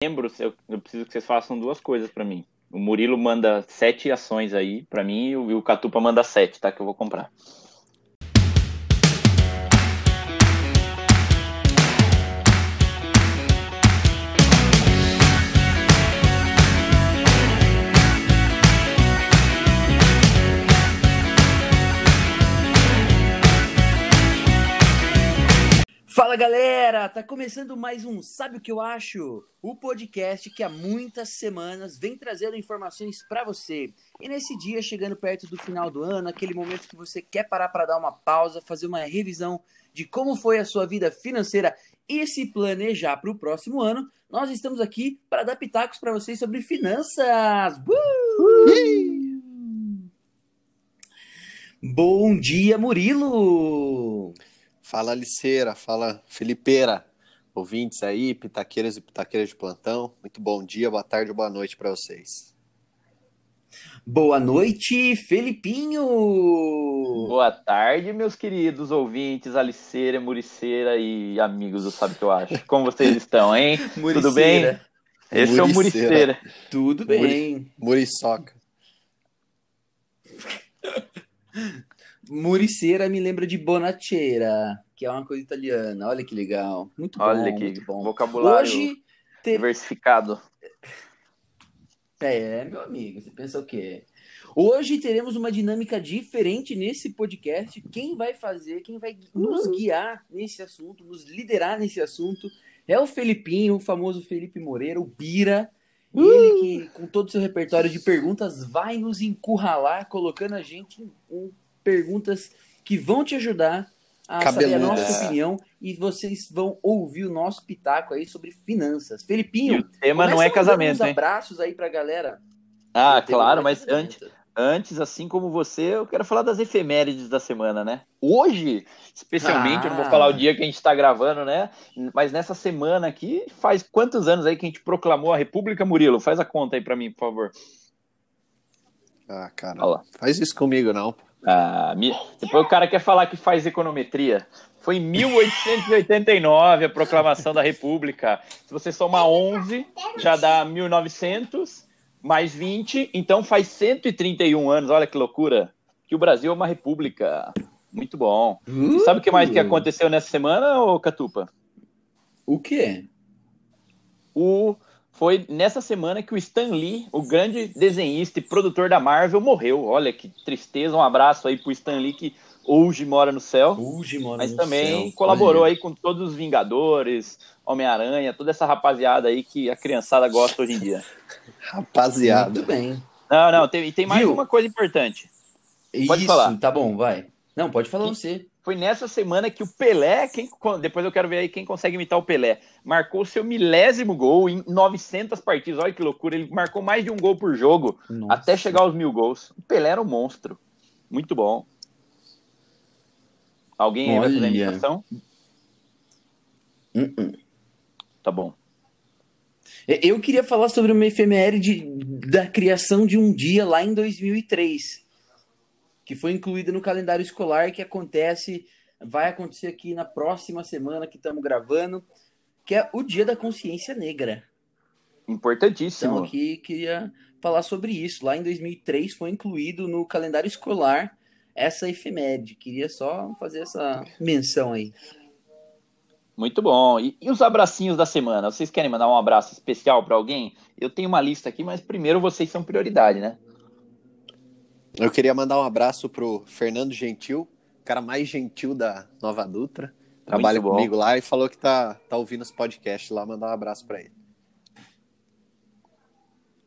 membros, eu, eu preciso que vocês façam duas coisas para mim. O Murilo manda sete ações aí para mim e o, e o Catupa manda sete, tá? Que eu vou comprar. Fala galera, tá começando mais um Sabe o que eu acho? O podcast que há muitas semanas vem trazendo informações para você. E nesse dia, chegando perto do final do ano, aquele momento que você quer parar para dar uma pausa, fazer uma revisão de como foi a sua vida financeira e se planejar para o próximo ano, nós estamos aqui para dar pitacos para vocês sobre finanças. Uh! Bom dia, Murilo! Fala Liceira, fala Felipeira, ouvintes aí, pitaqueiras e pitaqueiras de plantão. Muito bom dia, boa tarde, boa noite para vocês. Boa noite, Felipinho! Boa tarde, meus queridos ouvintes, Aliceira, Muriceira e amigos do Sabe que eu acho. Como vocês estão, hein? Tudo bem? Esse é o Muriceira. Tudo bem. Muriçoca. Muriceira me lembra de Bonacera, que é uma coisa italiana. Olha que legal. Muito Olha bom, que muito bom. vocabulário Hoje te- diversificado. É, meu amigo, você pensa o quê? Hoje teremos uma dinâmica diferente nesse podcast. Quem vai fazer, quem vai nos guiar nesse assunto, nos liderar nesse assunto, é o Felipinho, o famoso Felipe Moreira, o Bira. Ele que, com todo o seu repertório de perguntas, vai nos encurralar, colocando a gente em, em perguntas que vão te ajudar a saber a nossa opinião e vocês vão ouvir o nosso pitaco aí sobre finanças. E Felipinho, o tema não é casamento, hein? abraços aí pra galera. Ah, claro, é mas antes, antes, assim como você, eu quero falar das efemérides da semana, né? Hoje, especialmente, eu não vou Ah. falar o dia que a gente está gravando, né? Mas nessa semana aqui, faz quantos anos aí que a gente proclamou a República, Murilo? Faz a conta aí pra mim, por favor. Ah, cara, faz isso comigo não. Ah, mi- Depois o cara quer falar que faz econometria. Foi em 1889 a proclamação da República. Se você somar 11, já dá 1900, mais 20, então faz 131 anos. Olha que loucura. Que o Brasil é uma república. Muito bom. E sabe o que mais que aconteceu nessa semana, ô Catupa? O quê? O... Foi nessa semana que o Stan Lee, o grande desenhista e produtor da Marvel, morreu. Olha que tristeza. Um abraço aí pro Stan Lee, que hoje mora no céu. Fuji, mano. Mas no também céu. colaborou Olha. aí com todos os Vingadores, Homem-Aranha, toda essa rapaziada aí que a criançada gosta hoje em dia. Rapaziada. Muito bem. Não, não, tem, e tem mais Viu? uma coisa importante. Pode Isso, falar. tá bom, vai. Não, pode falar Que- você. Foi nessa semana que o Pelé, quem, depois eu quero ver aí quem consegue imitar o Pelé, marcou seu milésimo gol em 900 partidas. Olha que loucura, ele marcou mais de um gol por jogo Nossa. até chegar aos mil gols. O Pelé era um monstro. Muito bom. Alguém aí vai fazer a Olha. imitação? Uh-uh. Tá bom. Eu queria falar sobre uma efeméride da criação de um dia lá em 2003, que foi incluída no calendário escolar que acontece, vai acontecer aqui na próxima semana que estamos gravando, que é o Dia da Consciência Negra. Importantíssimo. Então aqui queria falar sobre isso. Lá em 2003 foi incluído no calendário escolar essa efeméride. Queria só fazer essa menção aí. Muito bom. E, e os abracinhos da semana? Vocês querem mandar um abraço especial para alguém? Eu tenho uma lista aqui, mas primeiro vocês são prioridade, né? Eu queria mandar um abraço pro Fernando Gentil, o cara mais gentil da Nova Dutra. Trabalha bom. comigo lá e falou que tá, tá ouvindo os podcasts lá, mandar um abraço pra ele.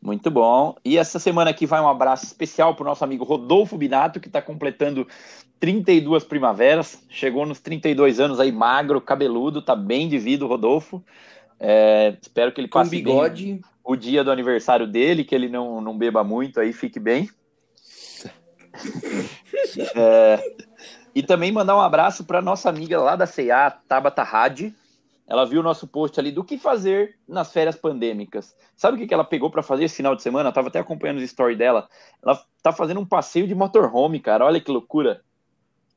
Muito bom. E essa semana aqui vai um abraço especial para o nosso amigo Rodolfo Binato, que está completando 32 primaveras. Chegou nos 32 anos aí, magro, cabeludo, tá bem de vida o Rodolfo. É, espero que ele Com passe o dia do aniversário dele, que ele não, não beba muito aí, fique bem. É, e também mandar um abraço para nossa amiga lá da CA, Tabata Hadi. Ela viu o nosso post ali do que fazer nas férias pandêmicas. Sabe o que que ela pegou para fazer esse final de semana? Eu tava até acompanhando os stories dela. Ela tá fazendo um passeio de motorhome, cara. Olha que loucura.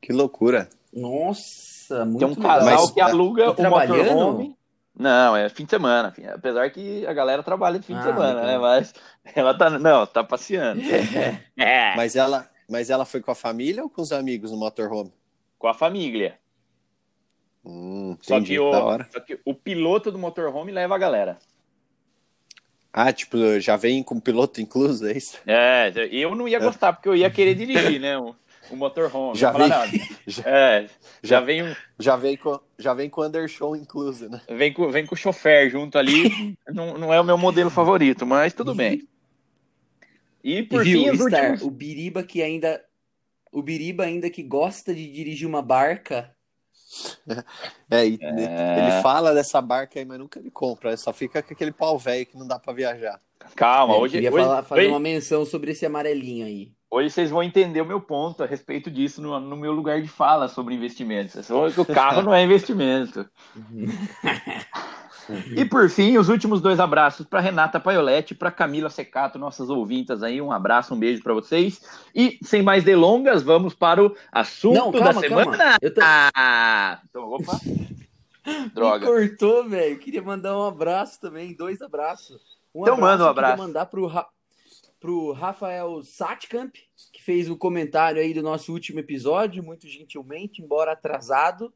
Que loucura. Nossa, muito Tem um legal. casal Mas- que aluga E o motorhome. Não, é fim de semana. fim- Apesar que a galera trabalha de fim de Ah, semana, legal. né? Mas ela tá. Não, tá passeando. É, Mas ela, mas ela foi com a família ou com os amigos no motorhome? com a família. Hum, Só que, o, só que o piloto do motorhome leva a galera. Ah, tipo, já vem com piloto incluso, é isso? É, eu não ia gostar, porque eu ia querer dirigir, né? O, o motorhome. Já vem- já- É, já já- vem, Já vem com, já vem com undershow incluso, né? vem, com, vem com o chofer junto ali. não, não é o meu modelo favorito, mas tudo bem. E por Viu, fim, os Star, últimos. o Biriba que ainda. O Biriba ainda que gosta de dirigir uma barca. É, e É. ele fala dessa barca aí, mas nunca ele compra. Só fica com aquele pau velho que não dá pra viajar. Calma, É, hoje, queria hoje, falar- fazer hoje- uma menção sobre esse amarelinho aí. hoje vocês vão entender o meu ponto a respeito disso no, no meu lugar de fala sobre investimentos. É só que o carro não é investimento. E por fim, os últimos dois abraços para Renata Paioletti e para Camila Secato, nossas ouvintas aí. Um abraço, um beijo para vocês. E sem mais delongas, vamos para o assunto Não, calma, da semana. calma. Eu tô... Ah, então, opa. Droga. Me cortou, velho. Queria mandar um abraço também, dois abraços. Um Então manda um eu queria abraço. mandar pro, Ra... pro Rafael Satkamp, que fez o comentário aí do nosso último episódio, muito gentilmente, embora atrasado.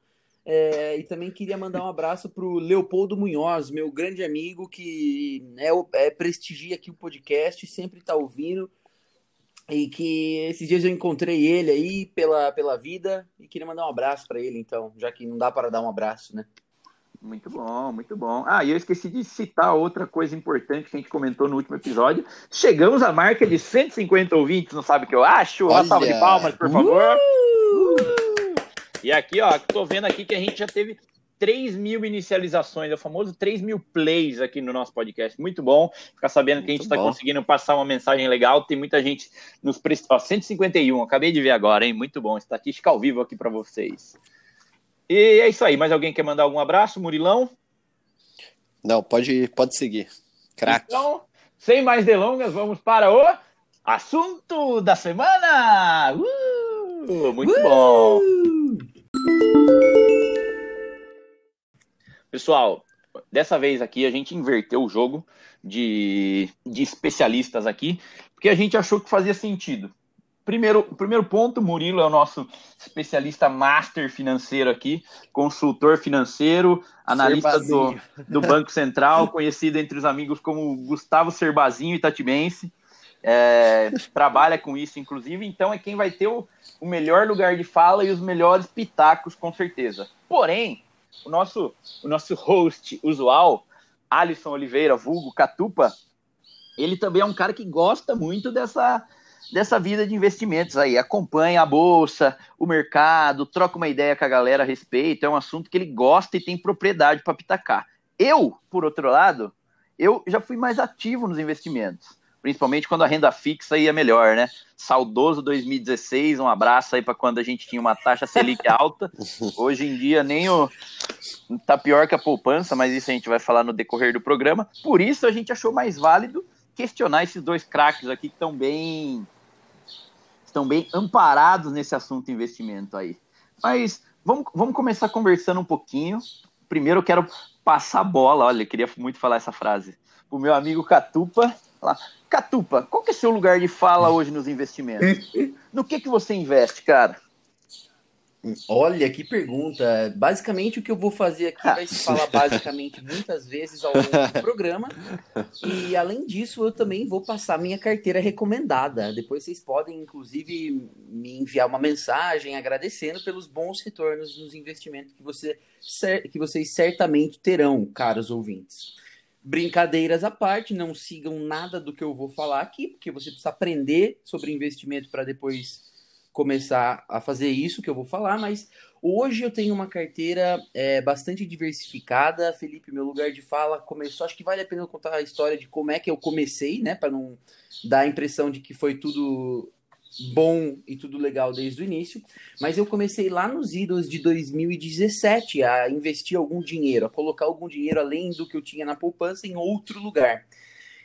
É, e também queria mandar um abraço pro Leopoldo Munhoz, meu grande amigo, que é, o- é, prestigia aqui o podcast, sempre tá ouvindo. E que esses dias eu encontrei ele aí pela, pela vida e queria mandar um abraço para ele, então, já que não dá para dar um abraço, né? Muito bom, muito bom. Ah, e eu esqueci de citar outra coisa importante que a gente comentou no último episódio. Chegamos à marca de 150 ouvintes, não sabe o que eu acho? Uma salva de palmas, por favor. Uh! E aqui, ó, tô vendo aqui que a gente já teve 3 mil inicializações, é o famoso 3 mil plays aqui no nosso podcast. Muito bom ficar sabendo que a gente Muito está conseguindo passar uma mensagem legal. Tem muita gente nos prestando. Ó, 151, acabei de ver agora, hein? Muito bom. Estatística ao vivo aqui para vocês. E é isso aí. Mais alguém quer mandar algum abraço, Murilão? Não, pode, pode seguir. Craque. Então, sem mais delongas, vamos para o assunto da semana. Uh, muito bom. Pessoal, dessa vez aqui a gente inverteu o jogo de, de especialistas aqui, porque a gente achou que fazia sentido. Primeiro, primeiro ponto, Murilo é o nosso especialista master financeiro aqui, consultor financeiro, analista do, do Banco Central, conhecido entre os amigos como Gustavo Serbazinho Itatibense. É, trabalha com isso, inclusive, então é quem vai ter o, o melhor lugar de fala e os melhores pitacos, com certeza. Porém, o nosso, o nosso host usual, Alisson Oliveira, vulgo Catupa, ele também é um cara que gosta muito dessa, dessa vida de investimentos aí, acompanha a bolsa, o mercado, troca uma ideia com a galera a respeito, é um assunto que ele gosta e tem propriedade para pitacar. Eu, por outro lado, eu já fui mais ativo nos investimentos, principalmente quando a renda fixa ia melhor, né? Saudoso 2016, um abraço aí para quando a gente tinha uma taxa Selic alta. Hoje em dia nem o tá pior que a poupança, mas isso a gente vai falar no decorrer do programa. Por isso a gente achou mais válido questionar esses dois craques aqui que estão bem estão bem amparados nesse assunto investimento aí. Mas vamos, vamos começar conversando um pouquinho. Primeiro eu quero passar a bola, olha, eu queria muito falar essa frase, pro meu amigo Catupa. Lá. Catupa, qual que é seu lugar de fala hoje nos investimentos? No que que você investe, cara? Olha que pergunta. Basicamente, o que eu vou fazer aqui vai se falar basicamente muitas vezes ao longo do programa. E além disso, eu também vou passar minha carteira recomendada. Depois vocês podem, inclusive, me enviar uma mensagem agradecendo pelos bons retornos nos investimentos que, você, que vocês certamente terão, caros ouvintes. Brincadeiras à parte, não sigam nada do que eu vou falar aqui, porque você precisa aprender sobre investimento para depois começar a fazer isso que eu vou falar, mas hoje eu tenho uma carteira é, bastante diversificada. Felipe, meu lugar de fala começou. Acho que vale a pena eu contar a história de como é que eu comecei, né? Para não dar a impressão de que foi tudo bom e tudo legal desde o início. Mas eu comecei lá nos idos de 2017 a investir algum dinheiro, a colocar algum dinheiro além do que eu tinha na poupança em outro lugar.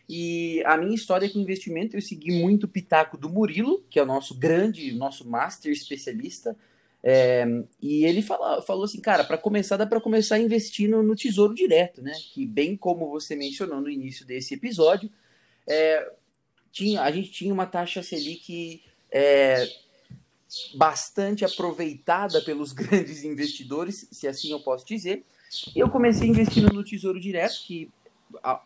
E a minha história com investimento, eu segui muito o pitaco do Murilo, que é o nosso grande, nosso master especialista. É, e ele fala, falou assim, cara, para começar, dá para começar investindo no Tesouro Direto, né? Que bem como você mencionou no início desse episódio, é, tinha, a gente tinha uma taxa Selic é, bastante aproveitada pelos grandes investidores, se assim eu posso dizer. Eu comecei investindo no Tesouro Direto, que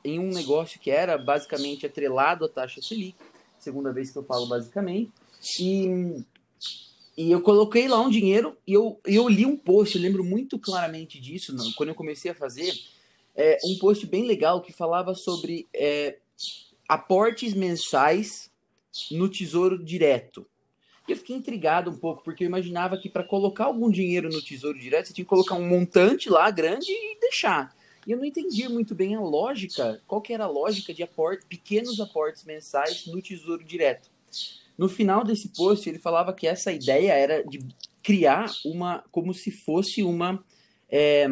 em um negócio que era basicamente atrelado à taxa Selic, segunda vez que eu falo basicamente, e, e eu coloquei lá um dinheiro e eu, eu li um post, eu lembro muito claramente disso, não, quando eu comecei a fazer, é, um post bem legal que falava sobre é, aportes mensais no Tesouro Direto. E eu fiquei intrigado um pouco, porque eu imaginava que para colocar algum dinheiro no Tesouro Direto, você tinha que colocar um montante lá grande e deixar. E eu não entendia muito bem a lógica, qual que era a lógica de aporte, pequenos aportes mensais no Tesouro Direto. No final desse post, ele falava que essa ideia era de criar uma, como se fosse uma, é,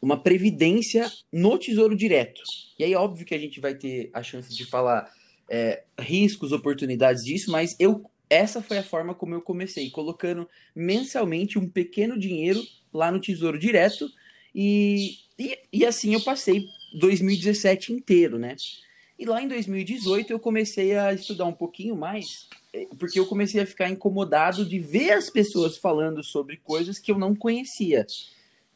uma previdência no Tesouro Direto. E aí, óbvio que a gente vai ter a chance de falar é, riscos, oportunidades disso, mas eu essa foi a forma como eu comecei, colocando mensalmente um pequeno dinheiro lá no Tesouro Direto e e, e assim eu passei 2017 inteiro, né? E lá em 2018 eu comecei a estudar um pouquinho mais, eh, porque eu comecei a ficar incomodado de ver as pessoas falando sobre coisas que eu não conhecia.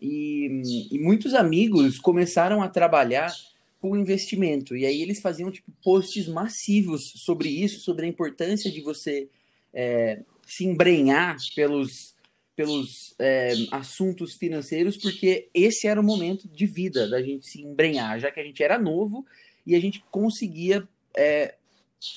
E, e muitos amigos começaram a trabalhar com investimento. E aí eles faziam tipo, posts massivos sobre isso, sobre a importância de você é, se embrenhar pelos pelos é, assuntos financeiros, porque esse era o momento de vida da gente se embrenhar, já que a gente era novo e a gente conseguia é,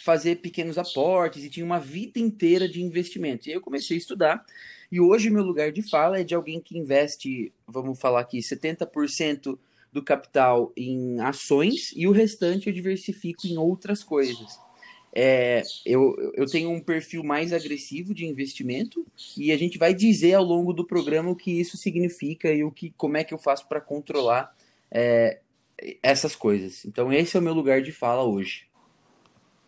fazer pequenos aportes e tinha uma vida inteira de investimento. E aí eu comecei a estudar, e hoje meu lugar de fala é de alguém que investe, vamos falar aqui, 70% do capital em ações e o restante eu diversifico em outras coisas. É, eu, eu tenho um perfil mais agressivo de investimento e a gente vai dizer ao longo do programa o que isso significa e o que, como é que eu faço para controlar é, essas coisas. Então esse é o meu lugar de fala hoje.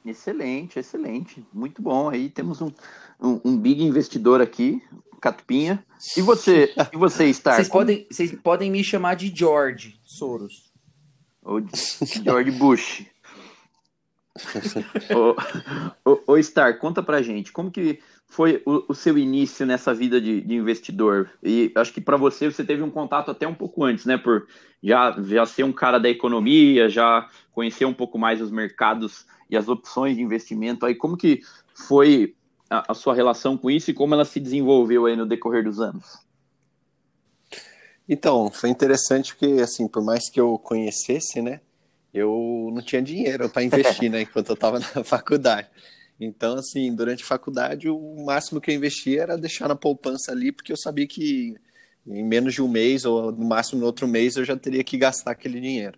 Excelente, excelente, muito bom. Aí temos um, um, um big investidor aqui, Catupinha. E você, e você Star? Vocês podem, vocês podem me chamar de George Soros. Ou George Bush ô, Star, conta pra gente, como que foi o, o seu início nessa vida de, de investidor? E acho que para você, você teve um contato até um pouco antes, né? Por já, já ser um cara da economia, já conhecer um pouco mais os mercados e as opções de investimento. Aí, como que foi a, a sua relação com isso e como ela se desenvolveu aí no decorrer dos anos? Então, foi interessante porque, assim, por mais que eu conhecesse, né? eu não tinha dinheiro para investir, né, enquanto eu estava na faculdade. Então, assim, durante a faculdade, o máximo que eu investia era deixar na poupança ali, porque eu sabia que em menos de um mês, ou no máximo no outro mês, eu já teria que gastar aquele dinheiro.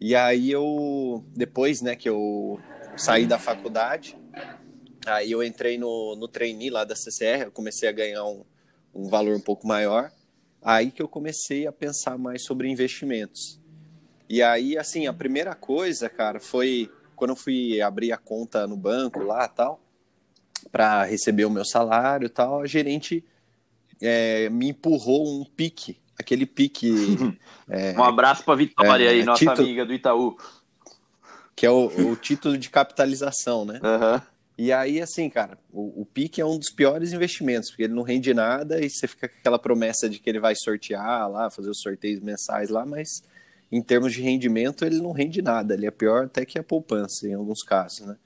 E aí eu, depois, né, que eu saí da faculdade, aí eu entrei no, no trainee lá da CCR, eu comecei a ganhar um, um valor um pouco maior, aí que eu comecei a pensar mais sobre investimentos. E aí, assim, a primeira coisa, cara, foi quando eu fui abrir a conta no banco lá tal, para receber o meu salário tal, a gerente é, me empurrou um pique, aquele pique. é, um abraço para Vitória é, aí, nossa título, amiga do Itaú. Que é o, o título de capitalização, né? Uhum. E aí, assim, cara, o, o PIC é um dos piores investimentos, porque ele não rende nada e você fica com aquela promessa de que ele vai sortear lá, fazer os sorteios mensais lá, mas em termos de rendimento, ele não rende nada. Ele é pior até que a poupança, em alguns casos, né?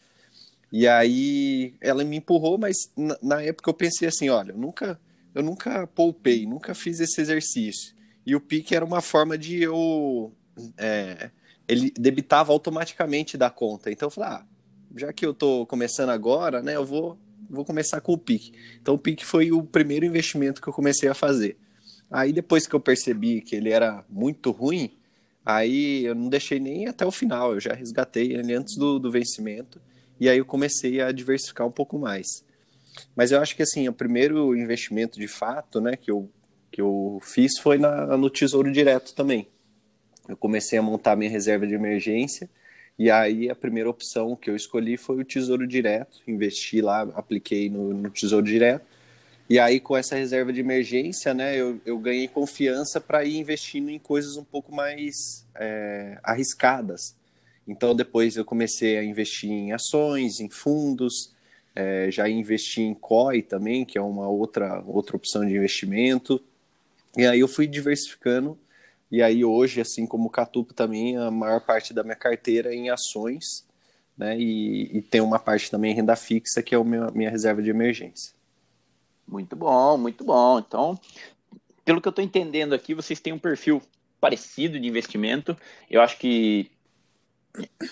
E aí ela me empurrou, mas na, na época eu pensei assim, olha, eu nunca, eu nunca poupei, nunca fiz esse exercício. E o PIC era uma forma de eu... É, ele debitava automaticamente da conta. Então eu falei, ah, já que eu estou começando agora, né, eu vou, vou começar com o PIC. Então o PIC foi o primeiro investimento que eu comecei a fazer. Aí depois que eu percebi que ele era muito ruim, Aí eu não deixei nem até o final, eu já resgatei ele antes do, do vencimento e aí eu comecei a diversificar um pouco mais. Mas eu acho que assim, o primeiro investimento de fato, né, que eu, que eu fiz foi na, no Tesouro Direto também. Eu comecei a montar minha reserva de emergência e aí a primeira opção que eu escolhi foi o Tesouro Direto, investi lá, apliquei no, no Tesouro Direto E aí, com essa reserva de emergência, né, eu, eu ganhei confiança para ir investindo em coisas um pouco mais é, arriscadas. Então, depois eu comecei a investir em ações, em fundos, é, já investi em COI também, que é uma outra, outra opção de investimento. E aí eu fui diversificando. E aí hoje, assim como o Catupo também, a maior parte da minha carteira é em ações, né? E, e tem uma parte também em renda fixa, que é a minha, minha reserva de emergência. Muito bom, muito bom. Então, pelo que eu estou entendendo aqui, vocês têm um perfil parecido de investimento. Eu acho que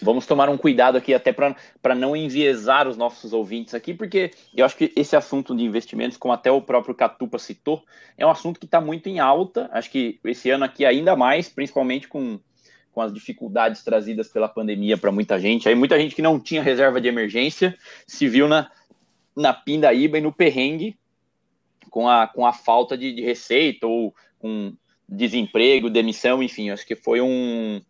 vamos tomar um cuidado aqui até para não enviesar os nossos ouvintes aqui, porque eu acho que esse assunto de investimentos, como até o próprio Catupa citou, é um assunto que está muito em alta. Acho que esse ano aqui ainda mais, principalmente com, com as dificuldades trazidas pela pandemia para muita gente. Aí muita gente que não tinha reserva de emergência se viu na, na pindaíba e no perrengue com a, com a falta de, de receita ou com desemprego, demissão, enfim, acho que foi um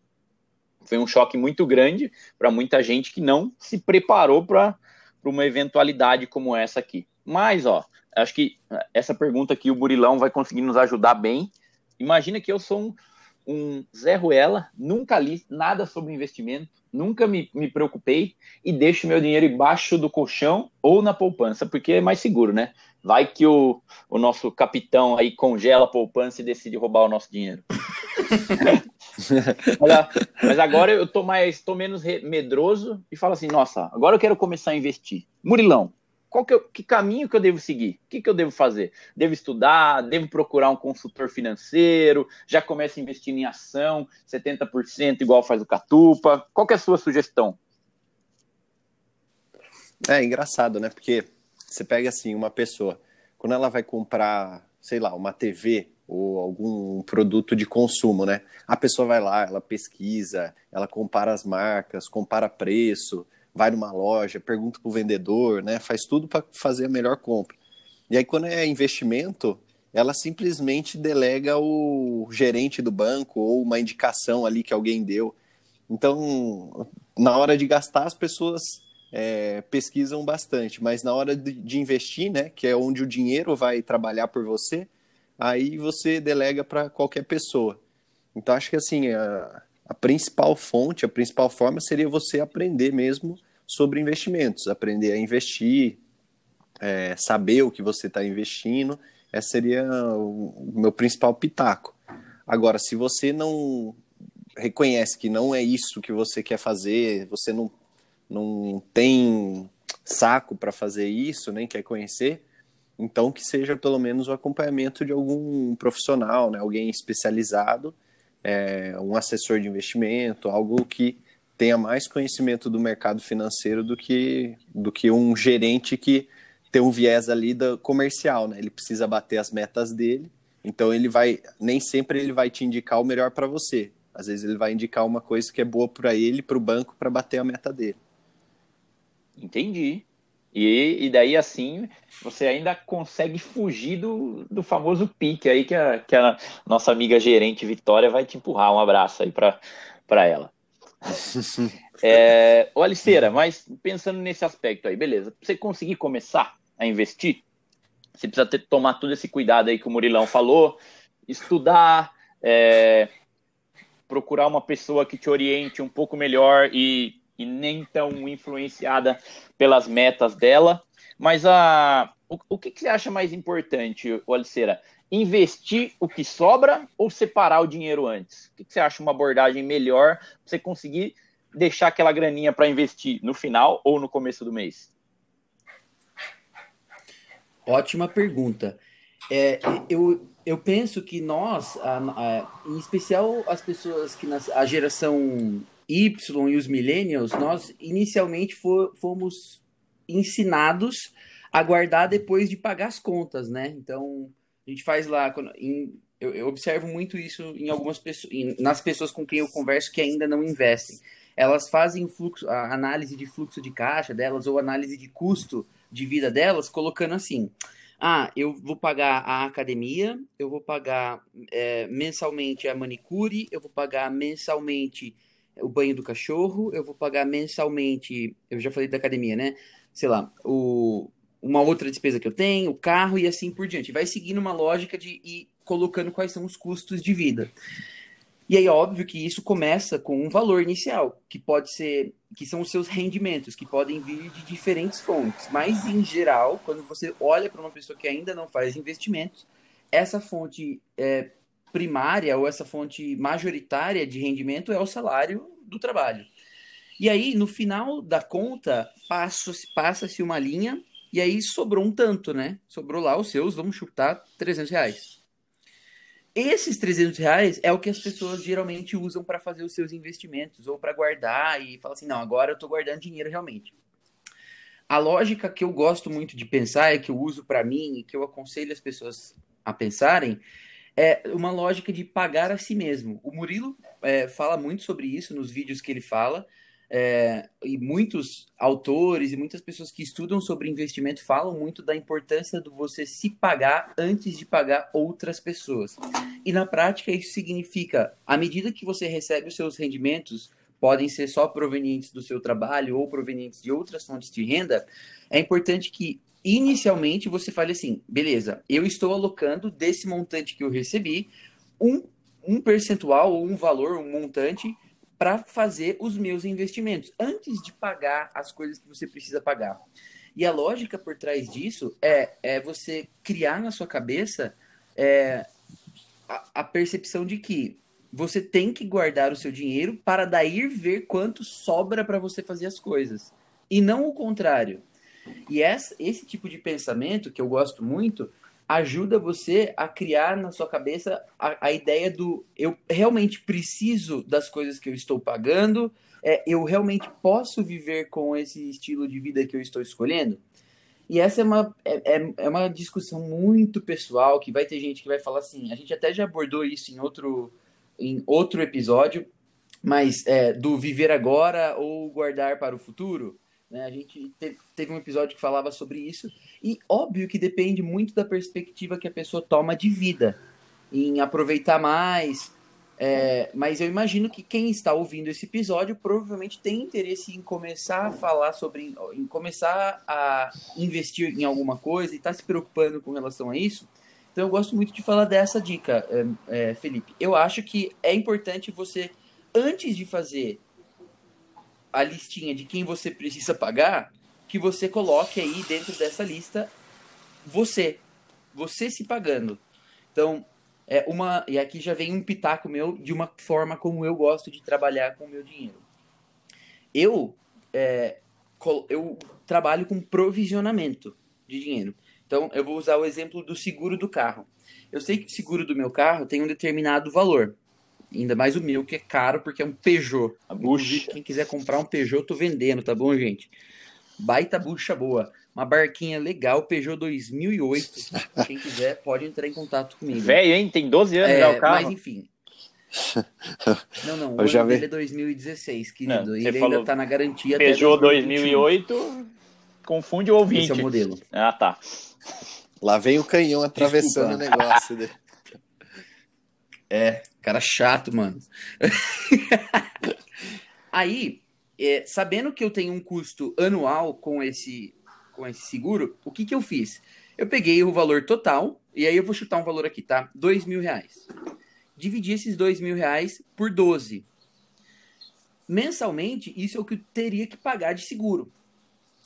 foi um choque muito grande para muita gente que não se preparou para uma eventualidade como essa aqui. Mas, ó, acho que essa pergunta aqui o Burilão vai conseguir nos ajudar bem. Imagina que eu sou um, um Zé Ruela, nunca li nada sobre investimento, nunca me, me preocupei e deixo meu dinheiro embaixo do colchão ou na poupança, porque é mais seguro, né? Vai que o, o nosso capitão aí congela a poupança e decide roubar o nosso dinheiro. mas, mas, agora eu tô mais, tô menos medroso e falo assim, nossa, agora eu quero começar a investir. Murilão, qual que, eu, que caminho que eu devo seguir? O que, que eu devo fazer? Devo estudar? Devo procurar um consultor financeiro? Já começo investindo em ação, 70% igual faz o Catupa? Qual que é a sua sugestão? É engraçado, né? Porque você pega assim uma pessoa, quando ela vai comprar, sei lá, uma TV ou algum produto de consumo, né? A pessoa vai lá, ela pesquisa, ela compara as marcas, compara preço, vai numa loja, pergunta pro vendedor, né? Faz tudo para fazer a melhor compra. E aí quando é investimento, ela simplesmente delega o gerente do banco ou uma indicação ali que alguém deu. Então, na hora de gastar, as pessoas é, pesquisam bastante, mas na hora de, de, investir, né, que é onde o dinheiro vai trabalhar por você, aí você delega para qualquer pessoa. Então acho que assim a, a, principal fonte, a principal forma seria você aprender mesmo sobre investimentos, aprender a investir, é, saber o que você está investindo. Esse seria o, o meu principal pitaco. Agora, se você não reconhece que não é isso que você quer fazer, você não não tem saco para fazer isso, nem quer conhecer, então que seja pelo menos o acompanhamento de algum profissional, né, alguém especializado, é, um assessor de investimento, algo que tenha mais conhecimento do mercado financeiro do que, do que um gerente que tem um viés ali da comercial, né? Ele precisa bater as metas dele, então ele vai nem sempre ele vai te indicar o melhor para você. Às vezes ele vai indicar uma coisa que é boa para ele, para o banco, para bater a meta dele. Entendi. E, e daí, assim, você ainda consegue fugir do, do famoso pique aí que a, que a nossa amiga gerente Vitória vai te empurrar. Um abraço aí para ela. é, ô Aliceira, mas pensando nesse aspecto aí, beleza. Pra você conseguir começar a investir, você precisa ter, tomar todo esse cuidado aí que o Murilão falou, estudar, é, procurar uma pessoa que te oriente um pouco melhor e e nem tão influenciada pelas metas dela. Mas a, o, o que, que você acha mais importante, Aliceira? Investir o que sobra ou separar o dinheiro antes? O que, que você acha uma abordagem melhor para você conseguir deixar aquela graninha para investir no final ou no começo do mês? Ótima pergunta. É, eu, eu penso que nós, a, a, em especial as pessoas que nas, a geração Y e os millennials, nós inicialmente fomos ensinados a guardar depois de pagar as contas, né? Então, a gente faz lá, quando, em, eu, eu, observo muito isso em algumas pessoas, em, nas pessoas com quem eu converso que ainda não investem. Elas fazem fluxo, a análise de fluxo de caixa delas ou análise de custo de vida delas, colocando assim: ah, eu vou pagar a academia, eu vou pagar é, mensalmente a manicure, eu vou pagar mensalmente o banho do cachorro, eu vou pagar mensalmente, eu já falei da academia, né? Sei lá, o uma outra despesa que eu tenho, o carro e assim por diante. Vai seguindo uma lógica de ir colocando quais são os custos de vida. E aí, óbvio que isso começa com um valor inicial, que pode ser, que são os seus rendimentos, que podem vir de diferentes fontes. Mas, em geral, quando você olha para uma pessoa que ainda não faz investimentos, essa fonte é, primária ou essa fonte majoritária de rendimento é o salário do trabalho. E aí, no final da conta, passa-se passa uma linha e aí sobrou um tanto, né? Sobrou lá os seus, vamos chutar, 300 reais. Esses 300 reais é o que as pessoas geralmente usam para fazer os seus investimentos ou para guardar e falar assim: não, agora eu estou guardando dinheiro realmente. A lógica que eu gosto muito de pensar, é que eu uso para mim e que eu aconselho as pessoas a pensarem, é uma lógica de pagar a si mesmo. O Murilo é, fala muito sobre isso nos vídeos que ele fala. É, e muitos autores e muitas pessoas que estudam sobre investimento falam muito da importância do você se pagar antes de pagar outras pessoas. E na prática isso significa, à medida que você recebe os seus rendimentos, podem ser só provenientes do seu trabalho ou provenientes de outras fontes de renda, é importante que inicialmente você fale assim, beleza, eu estou alocando desse montante que eu recebi um, um percentual ou um valor, um montante para fazer os meus investimentos, antes de pagar as coisas que você precisa pagar. E a lógica por trás disso é, é você criar na sua cabeça é, a, a percepção de que você tem que guardar o seu dinheiro para daí ver quanto sobra para você fazer as coisas. E não o contrário. E esse tipo de pensamento, que eu gosto muito, ajuda você a criar na sua cabeça a, a, ideia do eu realmente preciso das coisas que eu estou pagando, é, eu realmente posso viver com esse estilo de vida que eu estou escolhendo. E essa é uma, é, é, é uma discussão muito pessoal, que vai ter gente que vai falar assim, a gente até já abordou isso em outro, em outro episódio, mas é, do viver agora ou guardar para o futuro. Né? A gente teve, um episódio que falava sobre isso. E óbvio que depende muito da perspectiva que a pessoa toma de vida, em aproveitar mais. É, mas eu imagino que quem está ouvindo esse episódio provavelmente tem interesse em começar a falar sobre, em começar a investir em alguma coisa e está se preocupando com relação a isso. Então eu gosto muito de falar dessa dica, é, é, Felipe. Eu acho que é importante você, antes de fazer a listinha de quem você precisa pagar, que você coloque aí dentro dessa lista você, você se pagando. Então, é uma e aqui já vem um pitaco meu de uma forma como eu gosto de trabalhar com o meu dinheiro. Eu é, eu trabalho com provisionamento de dinheiro. Então, eu vou usar o exemplo do seguro do carro. Eu sei que o seguro do meu carro tem um determinado valor. Ainda mais o meu, que é caro, porque é um Peugeot. A bucha. Quem quiser comprar um Peugeot, eu tô vendendo, tá bom, gente? Baita bucha boa. Uma barquinha legal, Peugeot 2008. Quem quiser, pode entrar em contato comigo. Velho, hein? Tem 12 anos é, já o carro. Mas enfim. Não, não, o ano dele é 2016, querido. Não, Ele ainda tá na garantia Peugeot 2008, confunde o ouvinte. Esse é o modelo. Ah, tá. Lá vem o canhão atravessando Desculpa. o negócio. Dele. É, cara chato, mano. Aí, é, sabendo que eu tenho um custo anual com esse, com esse seguro, o que, que eu fiz? Eu peguei o valor total, e aí eu vou chutar um valor aqui, tá? Dois mil reais. Dividi esses dois mil reais por 12. Mensalmente, isso é o que eu teria que pagar de seguro.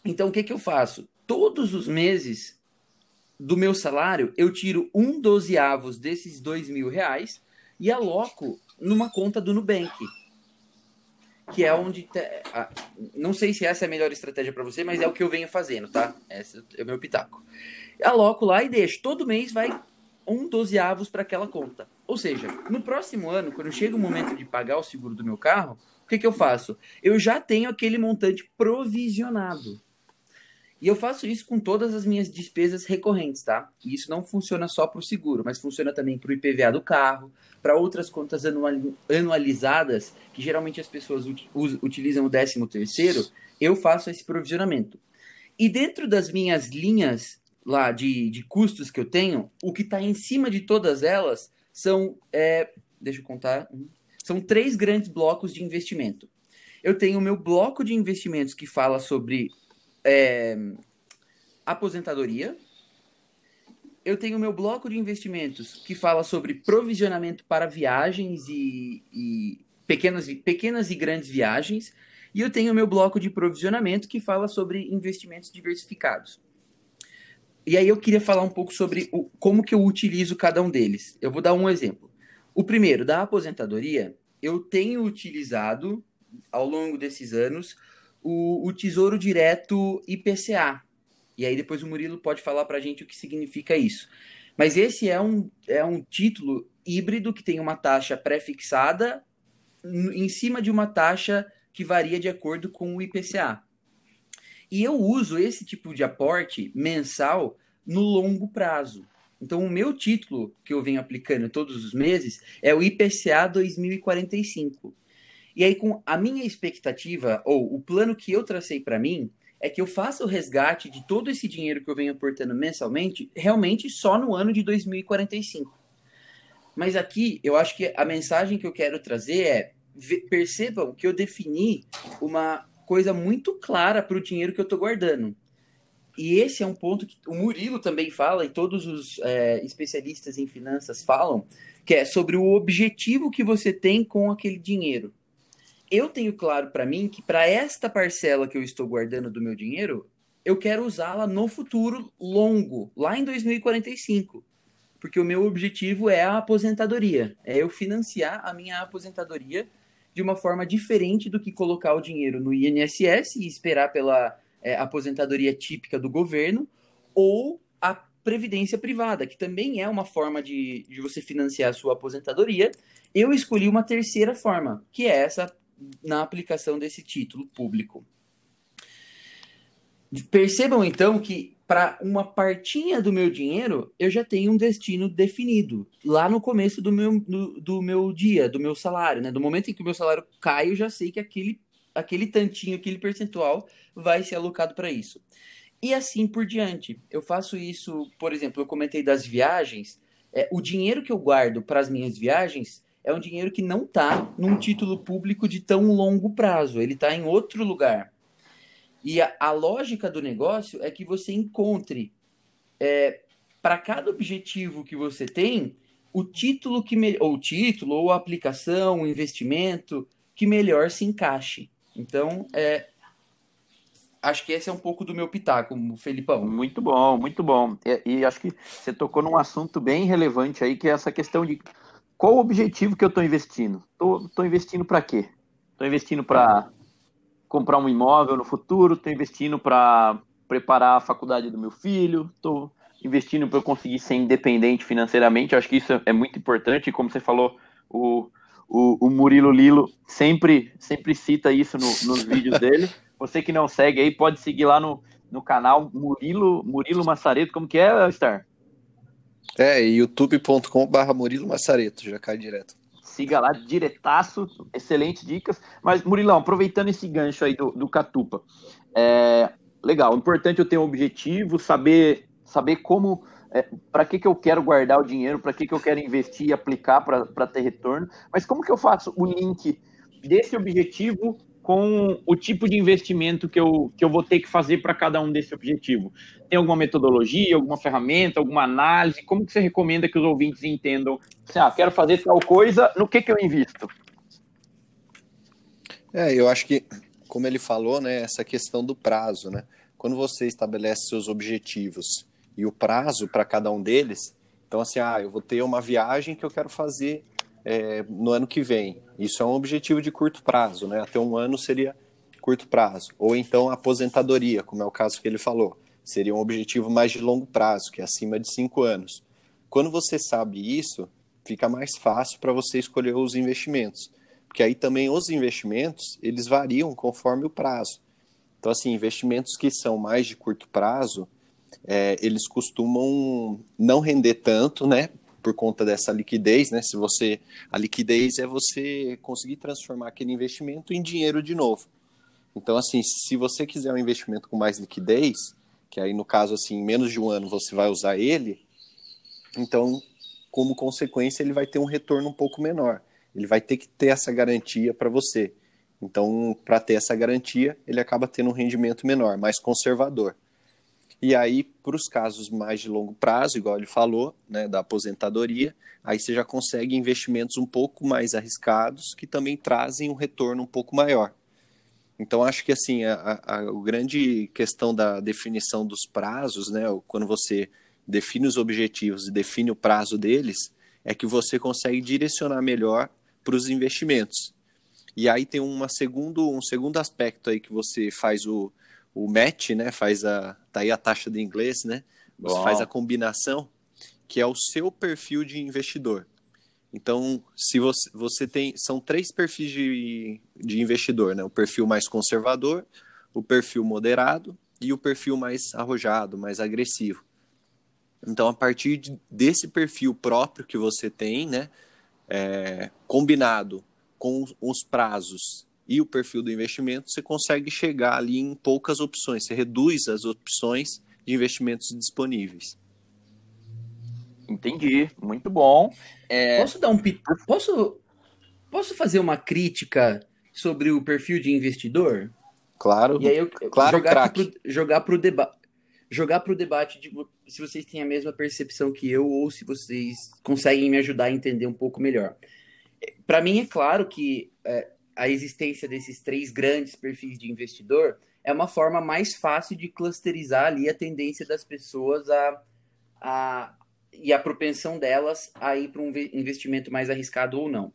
Então, o que, que eu faço? Todos os meses do meu salário, eu tiro um dozeavos desses dois mil reais e aloco numa conta do Nubank. Que é onde. Te... Não sei se essa é a melhor estratégia para você, mas é o que eu venho fazendo, tá? Esse é o meu pitaco. Aloco lá e deixo. Todo mês vai um dozeavos para aquela conta. Ou seja, no próximo ano, quando chega o momento de pagar o seguro do meu carro, o que, que eu faço? Eu já tenho aquele montante provisionado. E eu faço isso com todas as minhas despesas recorrentes, tá? E isso não funciona só para o seguro, mas funciona também para o IPVA do carro, para outras contas anualizadas, que geralmente as pessoas utilizam o 13 terceiro, eu faço esse provisionamento. E dentro das minhas linhas lá de, de custos que eu tenho, o que está em cima de todas elas são, é, deixa eu contar, são três grandes blocos de investimento. Eu tenho o meu bloco de investimentos que fala sobre é, aposentadoria. Eu tenho meu bloco de investimentos que fala sobre provisionamento para viagens e, e pequenas, pequenas e grandes viagens. E eu tenho meu bloco de provisionamento que fala sobre investimentos diversificados. E aí eu queria falar um pouco sobre o, como que eu utilizo cada um deles. Eu vou dar um exemplo. O primeiro, da aposentadoria, eu tenho utilizado ao longo desses anos o, o Tesouro Direto IPCA. E aí depois o Murilo pode falar para a gente o que significa isso. Mas esse é um, é um título híbrido que tem uma taxa pré-fixada em cima de uma taxa que varia de acordo com o IPCA. E eu uso esse tipo de aporte mensal no longo prazo. Então, o meu título que eu venho aplicando todos os meses é o IPCA 2045. E aí, com a minha expectativa, ou o plano que eu tracei para mim, é que eu faça o resgate de todo esse dinheiro que eu venho aportando mensalmente, realmente só no ano de 2045. Mas aqui, eu acho que a mensagem que eu quero trazer é: percebam que eu defini uma coisa muito clara para o dinheiro que eu estou guardando. E esse é um ponto que o Murilo também fala, e todos os é, especialistas em finanças falam, que é sobre o objetivo que você tem com aquele dinheiro. Eu tenho claro para mim que para esta parcela que eu estou guardando do meu dinheiro, eu quero usá-la no futuro longo, lá em 2045. Porque o meu objetivo é a aposentadoria, é eu financiar a minha aposentadoria de uma forma diferente do que colocar o dinheiro no INSS e esperar pela é, aposentadoria típica do governo, ou a previdência privada, que também é uma forma de, de você financiar a sua aposentadoria. Eu escolhi uma terceira forma, que é essa na aplicação desse título público. Percebam então que para uma partinha do meu dinheiro, eu já tenho um destino definido. Lá no começo do meu, do, do, meu dia, do meu salário, né? Do momento em que o meu salário cai, eu já sei que aquele, aquele tantinho, aquele percentual vai ser alocado para isso. E assim por diante. Eu faço isso, por exemplo, eu comentei das viagens. É, o dinheiro que eu guardo para as minhas viagens é um dinheiro que não está num título público de tão longo prazo. Ele está em outro lugar. E a, a, lógica do negócio é que você encontre é, para cada objetivo que você tem o título que me, ou título ou aplicação, o investimento que melhor se encaixe. Então, é, acho que esse é um pouco do meu pitaco, Felipão. Muito bom, muito bom. E, e, acho que você tocou num assunto bem relevante aí, que é essa questão de qual o objetivo que eu estou investindo. Estou investindo para quê? Estou investindo para comprar um imóvel no futuro, estou investindo para preparar a faculdade do meu filho, estou investindo para eu conseguir ser independente financeiramente. Eu acho que isso é muito importante, e como você falou, o, o, o Murilo Lilo sempre, sempre cita isso no, nos vídeos dele. Você que não segue aí, pode seguir lá no, no canal Murilo, Murilo Massareto, como que é, Star? É, youtube.com.br Murilo Massareto, já cai direto. Siga lá, diretaço, excelentes dicas. Mas, Murilão, aproveitando esse gancho aí do, do Catupa, é, legal, importante eu ter um objetivo, saber, saber como, é, para que, que eu quero guardar o dinheiro, para que, que eu quero investir e aplicar para ter retorno, mas como que eu faço o link desse objetivo com o tipo de investimento que eu, que eu vou ter que fazer para cada um desse objetivo? Tem alguma metodologia, alguma ferramenta, alguma análise? Como que você recomenda que os ouvintes entendam? Assim, ah, quero fazer tal coisa, no que, que eu invisto? É, eu acho que, como ele falou, né, essa questão do prazo, né? Quando você estabelece seus objetivos e o prazo para cada um deles, então assim, ah, eu vou ter uma viagem que eu quero fazer é, no ano que vem. Isso é um objetivo de curto prazo, né? Até um ano seria curto prazo. Ou então aposentadoria, como é o caso que ele falou. Seria um objetivo mais de longo prazo, que é acima de cinco anos. Quando você sabe isso, fica mais fácil para você escolher os investimentos. Porque aí também os investimentos, eles variam conforme o prazo. Então, assim, investimentos que são mais de curto prazo, é, eles costumam não render tanto, né? Por conta dessa liquidez, né? Se você a liquidez é você conseguir transformar aquele investimento em dinheiro de novo. Então, assim, se você quiser um investimento com mais liquidez, que aí no caso assim, em menos de um ano você vai usar ele, então, como consequência, ele vai ter um retorno um pouco menor. Ele vai ter que ter essa garantia para você. Então, para ter essa garantia, ele acaba tendo um rendimento menor, mais conservador. E aí, para os casos mais de longo prazo, igual ele falou, né, da aposentadoria, aí você já consegue investimentos um pouco mais arriscados que também trazem um retorno um pouco maior. Então, acho que assim, a, a, a grande questão da definição dos prazos, né, quando você define os objetivos e define o prazo deles, é que você consegue direcionar melhor para os investimentos. E aí tem uma segundo, um segundo aspecto aí que você faz o, o match, né? Faz a. Tá aí a taxa de inglês, né? Você faz a combinação, que é o seu perfil de investidor. Então, se você, você tem. São três perfis de, de investidor, né? O perfil mais conservador, o perfil moderado e o perfil mais arrojado, mais agressivo. Então, a partir de, desse perfil próprio que você tem, né? É, combinado com os prazos e o perfil do investimento, você consegue chegar ali em poucas opções, você reduz as opções de investimentos disponíveis. Entendi, muito bom. É... Posso dar um posso posso fazer uma crítica sobre o perfil de investidor? Claro. E aí eu, claro, jogar pro, jogar para o debate jogar para o debate de se vocês têm a mesma percepção que eu ou se vocês conseguem me ajudar a entender um pouco melhor. Para mim é claro que é, a existência desses três grandes perfis de investidor é uma forma mais fácil de clusterizar ali a tendência das pessoas a, a e a propensão delas a ir para um investimento mais arriscado ou não.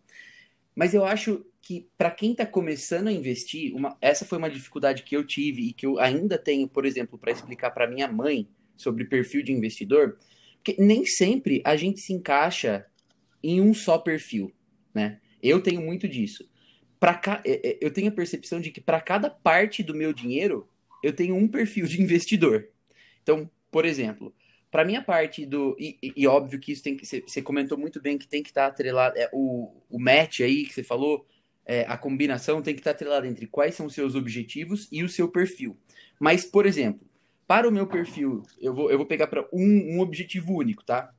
Mas eu acho que para quem está começando a investir, uma, essa foi uma dificuldade que eu tive e que eu ainda tenho, por exemplo, para explicar para minha mãe sobre perfil de investidor, porque nem sempre a gente se encaixa em um só perfil, né? Eu tenho muito disso para ca... É, é, eu tenho a percepção de que para cada parte do meu dinheiro eu tenho um perfil de investidor. Então, por exemplo, para minha parte do e, e, e, óbvio que isso tem que você comentou muito bem que tem que estar tá atrelado é, o, o match aí que você falou é, a combinação tem que estar tá atrelada entre quais são os seus objetivos e o seu perfil. Mas, por exemplo, para o meu perfil, eu vou, eu vou pegar para um, um objetivo único, tá?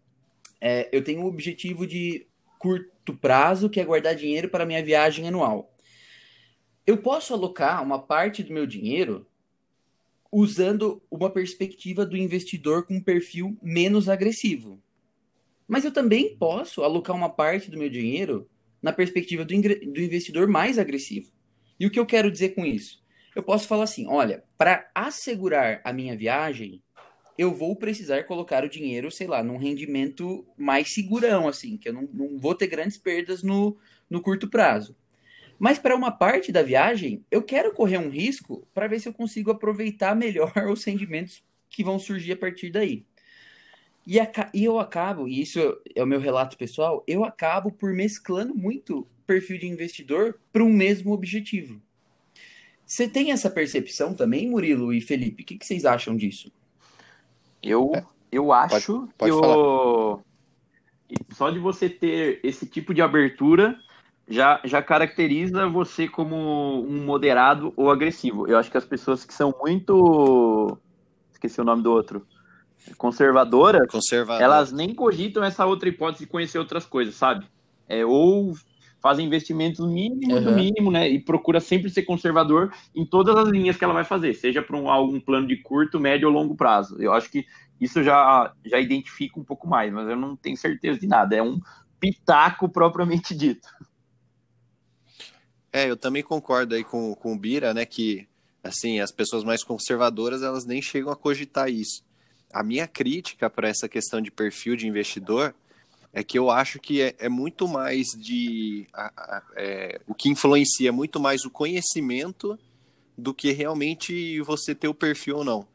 É, eu tenho um objetivo de curto prazo, que é guardar dinheiro para minha viagem anual. Eu posso alocar uma parte do meu dinheiro usando uma perspectiva do investidor com um perfil menos agressivo. Mas eu também posso alocar uma parte do meu dinheiro na perspectiva do, do investidor mais agressivo. E o que eu quero dizer com isso? Eu posso falar assim: olha, para assegurar a minha viagem, eu vou precisar colocar o dinheiro, sei lá, num rendimento mais segurão, assim, que eu não, não vou ter grandes perdas no, no curto prazo. Mas para uma parte da viagem, eu quero correr um risco para ver se eu consigo aproveitar melhor os rendimentos que vão surgir a partir daí. E, a, e eu acabo, e isso é o meu relato pessoal, eu acabo por mesclando muito perfil de investidor para um mesmo objetivo. Você tem essa percepção também, Murilo e Felipe? O que, que vocês acham disso? Eu, é. eu acho pode, pode que o... só de você ter esse tipo de abertura já, já caracteriza você como um moderado ou agressivo. Eu acho que as pessoas que são muito. Esqueci o nome do outro. Conservadoras, Conservador. elas nem cogitam essa outra hipótese de conhecer outras coisas, sabe? É, ou fazem investimentos mínimo uhum. do mínimo, né? E procura sempre ser conservador em todas as linhas que ela vai fazer, seja para um, algum plano de curto, médio ou longo prazo. Eu acho que isso já, já identifica um pouco mais, mas eu não tenho certeza de nada. É um pitaco propriamente dito. É, eu também concordo aí com, com o Bira, né? Que assim, as pessoas mais conservadoras elas nem chegam a cogitar isso. A minha crítica para essa questão de perfil de investidor é que eu acho que é, é muito mais de. A, a, é, o que influencia é muito mais o conhecimento do que realmente você ter o perfil ou não.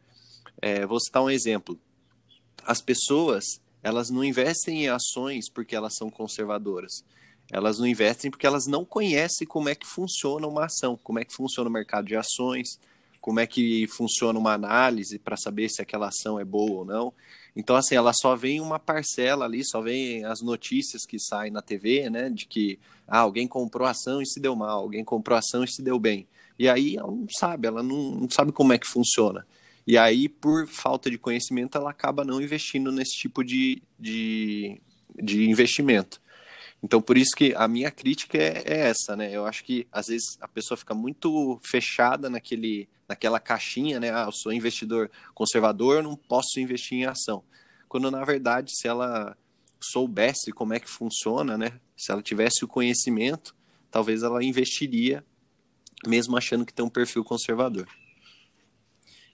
É, vou citar um exemplo. As pessoas, elas não investem em ações porque elas são conservadoras. Elas não investem porque elas não conhecem como é que funciona uma ação, como é que funciona o mercado de ações, como é que funciona uma análise para saber se aquela ação é boa ou não. Então, assim, ela só vem uma parcela ali, só vem as notícias que saem na TV, né, de que ah, alguém comprou ação e se deu mal, alguém comprou ação e se deu bem. E aí ela não sabe, ela não, não sabe como é que funciona. E aí, por falta de conhecimento, ela acaba não investindo nesse tipo de, de, de investimento. Então, por isso que a minha crítica é, é, essa, né? Eu acho que às vezes a pessoa fica muito fechada naquele, naquela caixinha, né? Ah, eu sou investidor conservador, eu não posso investir em ação. Quando na verdade, se ela soubesse como é que funciona, né? Se ela tivesse o conhecimento, talvez ela investiria, mesmo achando que tem um perfil conservador.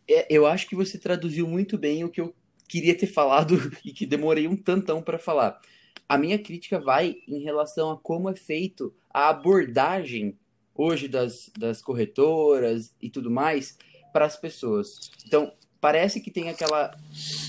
É, eu acho que você traduziu muito bem o que eu queria ter falado e que demorei um tantão para falar a minha crítica vai em relação a como é feito a abordagem hoje das, das corretoras e tudo mais para as pessoas. Então, parece que tem aquela.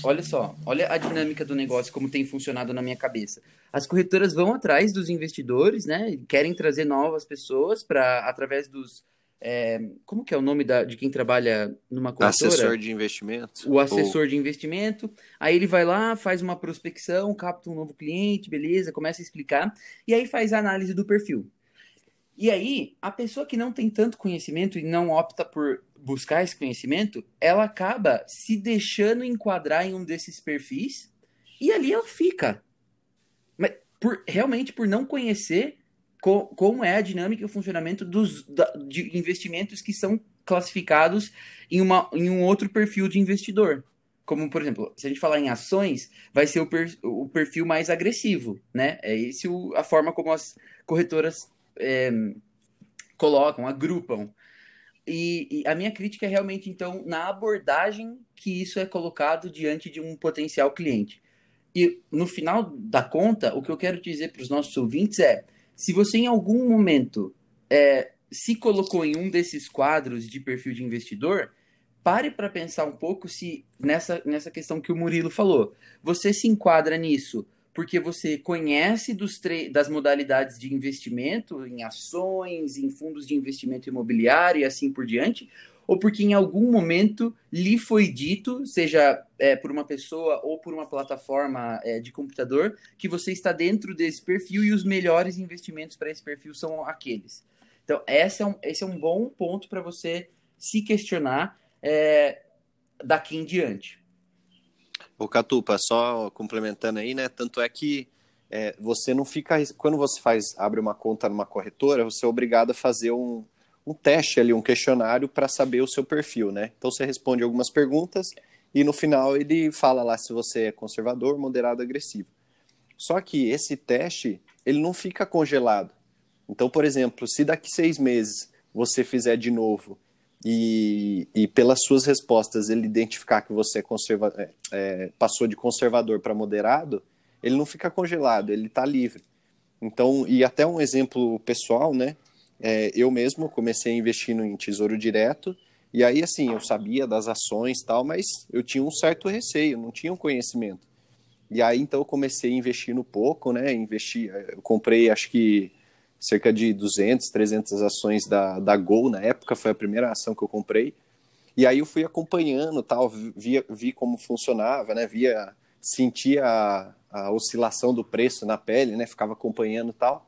Olha só, olha a dinâmica do negócio, como tem funcionado na minha cabeça. As corretoras vão atrás dos investidores, né? Querem trazer novas pessoas para através dos é, como que é o nome da, de quem trabalha numa corretora? Assessor de investimento. O assessor Ou... de investimento. Aí ele vai lá, faz uma prospecção, capta um novo cliente, beleza, começa a explicar, e aí faz a análise do perfil. E aí, a pessoa que não tem tanto conhecimento e não opta por buscar esse conhecimento, ela acaba se deixando enquadrar em um desses perfis e ali ela fica. Mas por, realmente por não conhecer co como é a dinâmica e o funcionamento dos, da, de investimentos que são classificados em, uma, em um outro perfil de investidor. Como, por exemplo, se a gente falar em ações, vai ser o, per, o perfil mais agressivo, né? É esse o, a forma como as corretoras é, colocam, agrupam. E, e, a minha crítica é realmente, então, na abordagem que isso é colocado diante de um potencial cliente. E no final da conta, o que eu quero dizer para os nossos ouvintes é: se você em algum momento é, se colocou em um desses quadros de perfil de investidor, pare para pensar um pouco se nessa, nessa questão que o Murilo falou, você se enquadra nisso porque você conhece das modalidades de investimento em ações, em fundos de investimento imobiliário e assim por diante, ou porque em algum momento lhe foi dito, seja é, por uma pessoa ou por uma plataforma é, de computador, que você está dentro desse perfil e os melhores investimentos para esse perfil são aqueles. Então, esse é um, esse é um bom ponto para você se questionar é, daqui em diante. O Catupa, só complementando aí, né? Tanto é que é, você não fica. Quando você faz, abre uma conta numa corretora, você é obrigado a fazer um, um teste ali, um questionário para saber o seu perfil, né? Então você responde algumas perguntas e no final ele fala lá se você é conservador, moderado, agressivo. Só que esse teste ele não fica congelado. Então, por exemplo, se daqui seis meses você fizer de novo e, e pelas suas respostas ele identificar que você é conserva é, é passou de conservador para moderado, ele não fica congelado, ele está livre. Então, e até um exemplo pessoal, né? É, eu mesmo comecei investindo em tesouro direto, e aí, assim, eu sabia das ações tal, mas eu tinha um certo receio, não tinha um conhecimento. E aí, então, eu comecei investindo pouco, né? Investi, eu comprei, acho que cerca de 200, 300 ações da, da Gol na época, foi a primeira ação que eu comprei. E aí eu fui acompanhando, tal, vi, vi como funcionava, né? Via, sentia a, a oscilação do preço na pele, né? Ficava acompanhando tal.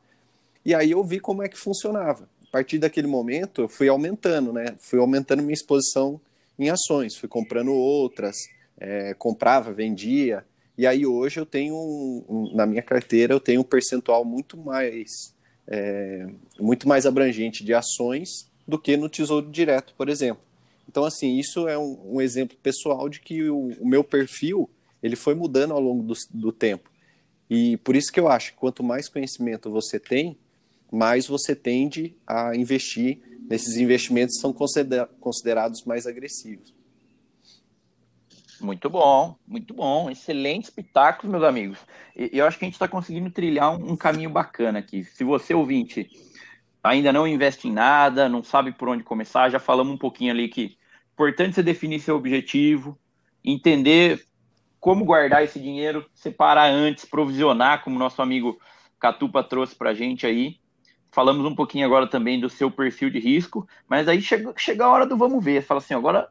E aí eu vi como é que funcionava. A partir daquele momento, eu fui aumentando, né? Fui aumentando minha exposição em ações, fui comprando outras, é, comprava, vendia. E aí hoje eu tenho, um, um, na minha carteira, eu tenho um percentual muito mais, é, muito mais abrangente de ações do que no Tesouro Direto, por exemplo. Então, assim, isso é um, um exemplo pessoal de que o, o, meu perfil ele foi mudando ao longo do, do tempo. E por isso que eu acho que quanto mais conhecimento você tem, mais você tende a investir nesses investimentos que são considerados mais agressivos. Muito bom, muito bom. Excelente espetáculo, meus amigos. Eu acho que a gente está conseguindo trilhar um, caminho bacana aqui. Se você, ouvinte, ainda não investe em nada, não sabe por onde começar, já falamos um pouquinho ali que é importante você definir seu objetivo, entender como guardar esse dinheiro, separar antes, provisionar, como nosso amigo Catupa trouxe para a gente aí. Falamos um pouquinho agora também do seu perfil de risco, mas aí chega, chega a hora do vamos ver. Fala assim, agora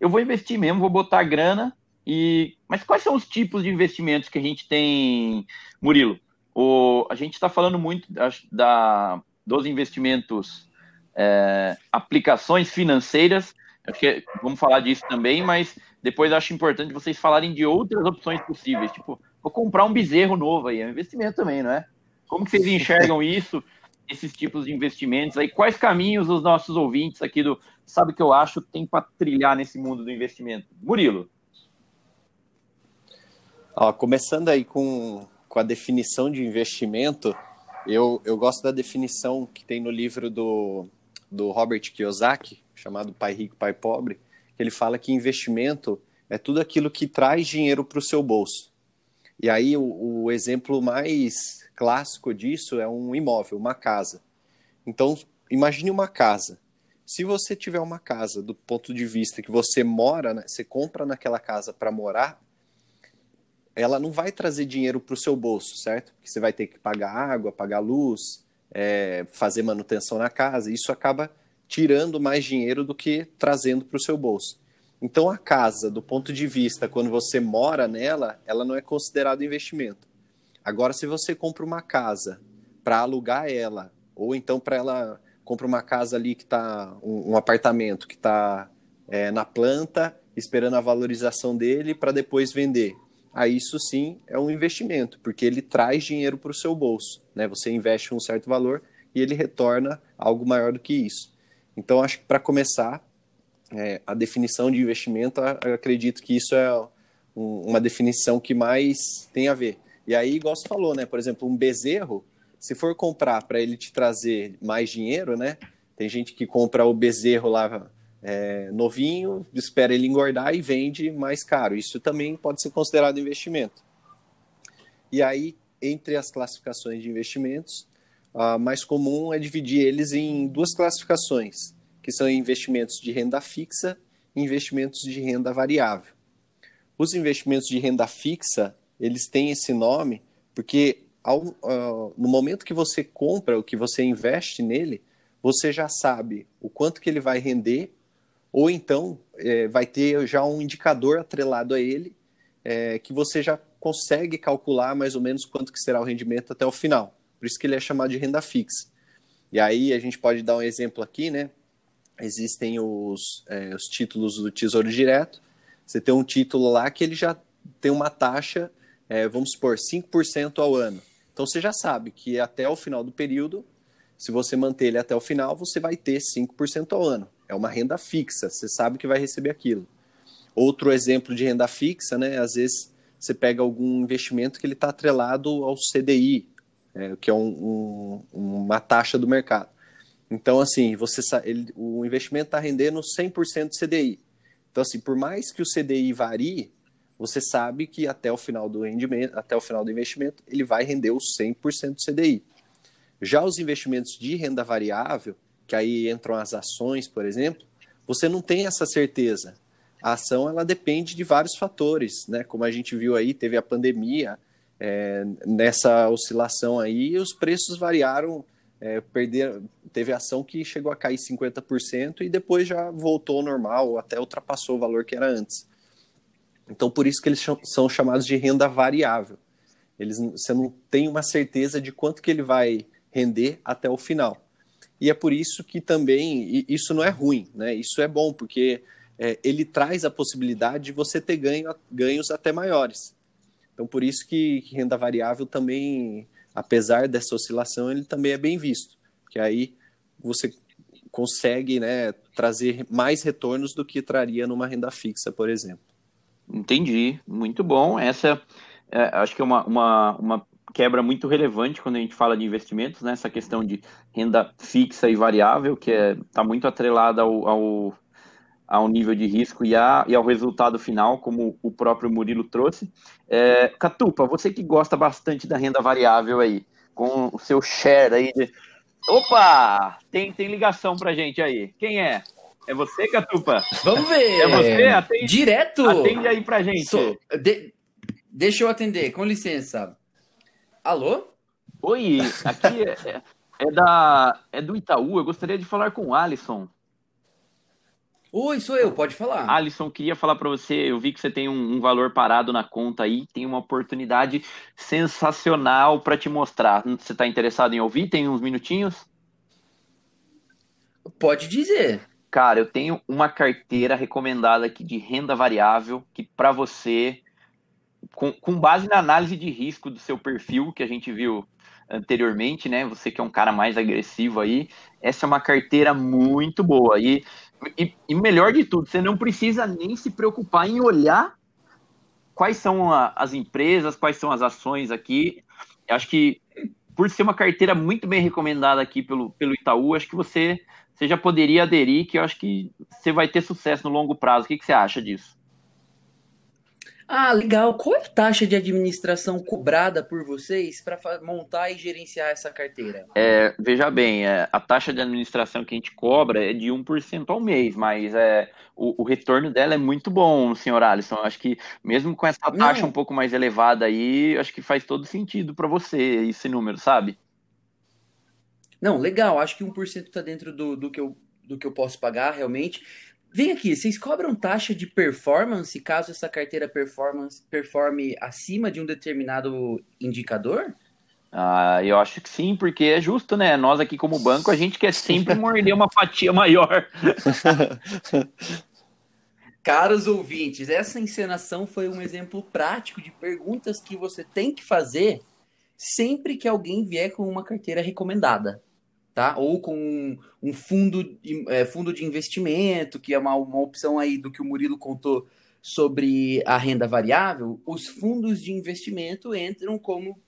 eu vou investir mesmo, vou botar grana. E mas quais são os tipos de investimentos que a gente tem, Murilo? O, a gente está falando muito da, da, dos investimentos, é, aplicações financeiras. Que vamos falar disso também, mas depois acho importante vocês falarem de outras opções possíveis. Tipo, vou comprar um bezerro novo aí, é um investimento também, não é? Como que vocês enxergam isso, esses tipos de investimentos? Aí, quais caminhos os nossos ouvintes aqui do Sabe o que eu acho tem para trilhar nesse mundo do investimento? Murilo. Ó, começando aí com, com a definição de investimento, eu, eu gosto da definição que tem no livro do, do Robert Kiyosaki, chamado Pai Rico, Pai Pobre, que ele fala que investimento é tudo aquilo que traz dinheiro para o seu bolso. E aí o, o exemplo mais clássico disso é um imóvel, uma casa. Então, imagine uma casa. Se você tiver uma casa do ponto de vista que você mora, né, você compra naquela casa para morar, ela não vai trazer dinheiro para o seu bolso, certo? Porque você vai ter que pagar água, pagar luz, é, fazer manutenção na casa. Isso acaba tirando mais dinheiro do que trazendo para o seu bolso. Então a casa, do ponto de vista quando você mora nela, ela não é considerada investimento. Agora, se você compra uma casa para alugar ela, ou então para ela compra uma casa ali que está um, um, apartamento que está é, na planta, esperando a valorização dele para depois vender aí isso sim é um investimento, porque ele traz dinheiro para o seu bolso. Né? Você investe um certo valor e ele retorna algo maior do que isso. Então, acho que para começar, é, a definição de investimento, acredito que isso é um, uma definição que mais tem a ver. E aí, igual você falou, né? Por exemplo, um bezerro, se for comprar para ele te trazer mais dinheiro, né? Tem gente que compra o bezerro lá é, novinho, espera ele engordar e vende mais caro. Isso também pode ser considerado investimento. E aí, entre as classificações de investimentos, a mais comum é dividir eles em duas classificações, que são investimentos de renda fixa e investimentos de renda variável. Os investimentos de renda fixa, eles têm esse nome porque ao, uh, no momento que você compra, o que você investe nele, você já sabe o quanto que ele vai render ou então é, vai ter já um indicador atrelado a ele é, que você já consegue calcular mais ou menos quanto que será o rendimento até o final. Por isso que ele é chamado de renda fixa. E aí a gente pode dar um exemplo aqui, né? Existem os, é, os títulos do Tesouro Direto. Você tem um título lá que ele já tem uma taxa, é, vamos supor, 5% ao ano. Então você já sabe que até o final do período, se você manter ele até o final, você vai ter 5% ao ano. É uma renda fixa, você sabe que vai receber aquilo. Outro exemplo de renda fixa, né? Às vezes você pega algum investimento que ele está atrelado ao CDI, é, que é um, um, uma taxa do mercado. Então, assim, você ele, o investimento está rendendo 100% CDI. Então, assim, por mais que o CDI varie, você sabe que até o final do rendimento, até o final do investimento, ele vai render os 100% CDI. Já os investimentos de renda variável, que aí entram as ações, por exemplo, você não tem essa certeza. A ação ela depende de vários fatores, né? Como a gente viu aí, teve a pandemia, é, nessa oscilação aí, os preços variaram, é, perder, teve ação que chegou a cair 50% e depois já voltou ao normal, até ultrapassou o valor que era antes. Então, por isso que eles são chamados de renda variável. Eles, você não tem uma certeza de quanto que ele vai render até o final. E é por isso que também isso não é ruim, né? Isso é bom, porque é, ele traz a possibilidade de você ter ganho, ganhos até maiores. Então, por isso que, que, renda variável também, apesar dessa oscilação, ele também é bem visto, porque aí você consegue né, trazer mais retornos do que traria numa renda fixa, por exemplo. Entendi, muito bom. Essa é, acho que é uma, uma, uma quebra muito relevante quando a gente fala de investimentos, né? Essa questão de renda fixa e variável, que está é, tá muito atrelada ao, ao, ao, nível de risco e, a, e ao resultado final, como o próprio Murilo trouxe. É, Catupa, você que gosta bastante da renda variável aí, com o seu share aí de... Opa! Tem, tem ligação pra gente aí. Quem é? É você, Catupa? Vamos ver. É você? Atende, Direto? Atende aí pra gente. So, de, deixa eu atender, com licença. Alô? Oi, aqui é, é, é, da, é do Itaú. Eu gostaria de falar com o Alisson. Oi, sou eu, pode falar. Alisson, queria falar para você. Eu vi que você tem um, um, valor parado na conta aí, tem uma oportunidade sensacional para te mostrar. Você está interessado em ouvir? Tem uns minutinhos? Pode dizer. Cara, eu tenho uma carteira recomendada aqui de renda variável que para você com, com base na análise de risco do seu perfil, que a gente viu anteriormente, né? Você que é um cara mais agressivo aí, essa é uma carteira muito boa. E, e, e melhor de tudo, você não precisa nem se preocupar em olhar quais são a, as empresas, quais são as ações aqui. Eu acho que por ser uma carteira muito bem recomendada aqui pelo, pelo Itaú, acho que você, você já poderia aderir, que eu acho que você vai ter sucesso no longo prazo. O que, que você acha disso? Ah, legal. Qual é a taxa de administração cobrada por vocês para montar e gerenciar essa carteira? É, veja bem, é, a taxa de administração que a gente cobra é de 1% ao mês, mas é, o, o, retorno dela é muito bom, senhor Alisson. Acho que mesmo com essa taxa Não. um pouco mais elevada aí, acho que faz todo sentido para você esse número, sabe? Não, legal. Acho que 1% está dentro do, do, que eu, do que eu posso pagar realmente. Vem aqui, vocês cobram taxa de performance caso essa carteira performance performe acima de um determinado indicador? Ah, eu acho que sim, porque é justo, né? Nós aqui como banco, a gente quer sempre morder uma fatia maior. Caros ouvintes, essa encenação foi um exemplo prático de perguntas que você tem que fazer sempre que alguém vier com uma carteira recomendada tá? Ou com um, fundo, é, fundo de investimento, que é uma, uma opção aí do que o Murilo contou sobre a renda variável, os fundos de investimento entram como,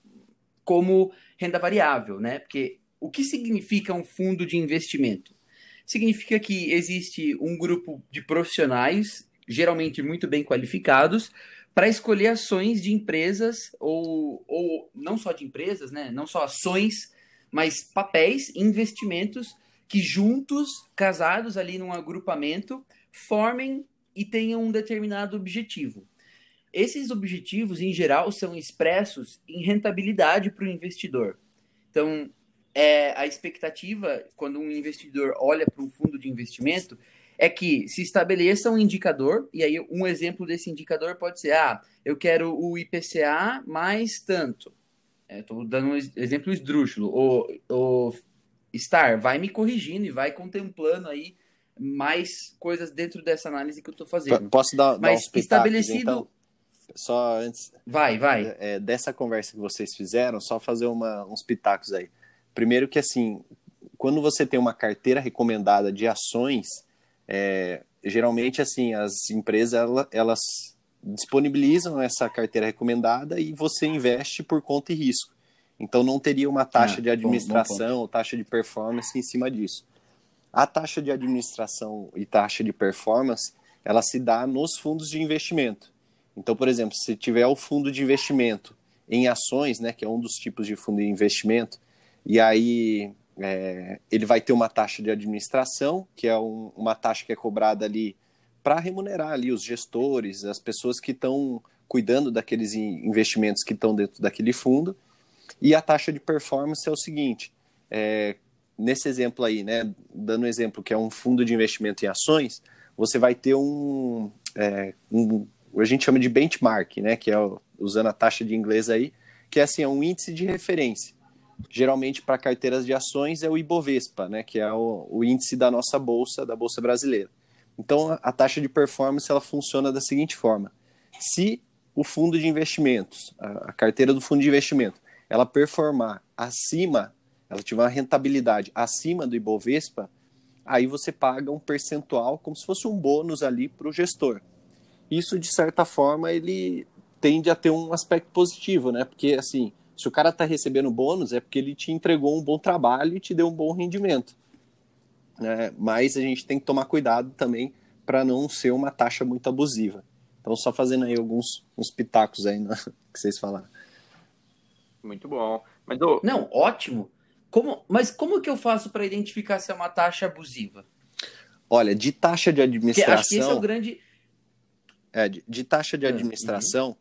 como renda variável, né? Porque o que significa um fundo de investimento? Significa que existe um grupo de profissionais, geralmente muito bem qualificados, para escolher ações de empresas, ou, ou não só de empresas, né? Não só ações mas papéis, investimentos que juntos, casados ali num agrupamento, formem e tenham um determinado objetivo. Esses objetivos, em geral, são expressos em rentabilidade para o investidor. Então, é, a expectativa, quando um investidor olha para um fundo de investimento, é que se estabeleça um indicador, e aí um exemplo desse indicador pode ser: ah, eu quero o IPCA mais tanto. Estou é, dando um exemplo esdrúxulo. O, o Star vai me corrigindo e vai contemplando aí mais coisas dentro dessa análise que eu estou fazendo. Posso dar, Mas dar estabelecido. Então? Só antes. Vai, vai. É, dessa conversa que vocês fizeram, só fazer uma, uns pitacos aí. Primeiro que assim, quando você tem uma carteira recomendada de ações, é, geralmente assim as empresas elas disponibilizam essa carteira recomendada e você investe por conta e risco. Então não teria uma taxa ah, de administração ou taxa de performance em cima disso. A taxa de administração e taxa de performance, ela se dá nos fundos de investimento. Então, por exemplo, se tiver o fundo de investimento em ações, né, que é um dos tipos de fundo de investimento, e aí é, ele vai ter uma taxa de administração, que é um, uma taxa que é cobrada ali para remunerar ali os gestores, as pessoas que estão cuidando daqueles investimentos que estão dentro daquele fundo. E a taxa de performance é o seguinte: é, nesse exemplo aí, né, dando um exemplo que é um fundo de investimento em ações, você vai ter um, é, um a gente chama de benchmark, né, que é usando a taxa de inglês aí, que é assim, é um índice de referência. Geralmente para carteiras de ações é o Ibovespa, né, que é o, o índice da nossa bolsa, da bolsa brasileira. Então, a taxa de performance ela funciona da seguinte forma: se o fundo de investimentos, a carteira do fundo de investimento, ela performar acima, ela tiver uma rentabilidade acima do Ibovespa, aí você paga um percentual como se fosse um bônus ali para o gestor. Isso, de certa forma, ele tende a ter um aspecto positivo, né? Porque, assim, se o cara está recebendo bônus, é porque ele te entregou um bom trabalho e te deu um bom rendimento né? mas a gente tem que tomar cuidado também para não ser uma taxa muito abusiva. Então, só fazendo aí alguns uns pitacos aí né, que vocês falaram. Muito bom. Mas. Não, ótimo. Como, mas como que eu faço para identificar se é uma taxa abusiva? Olha, de taxa de administração. Porque acho que esse é o grande. É, de, de taxa de uhum. administração, uhum.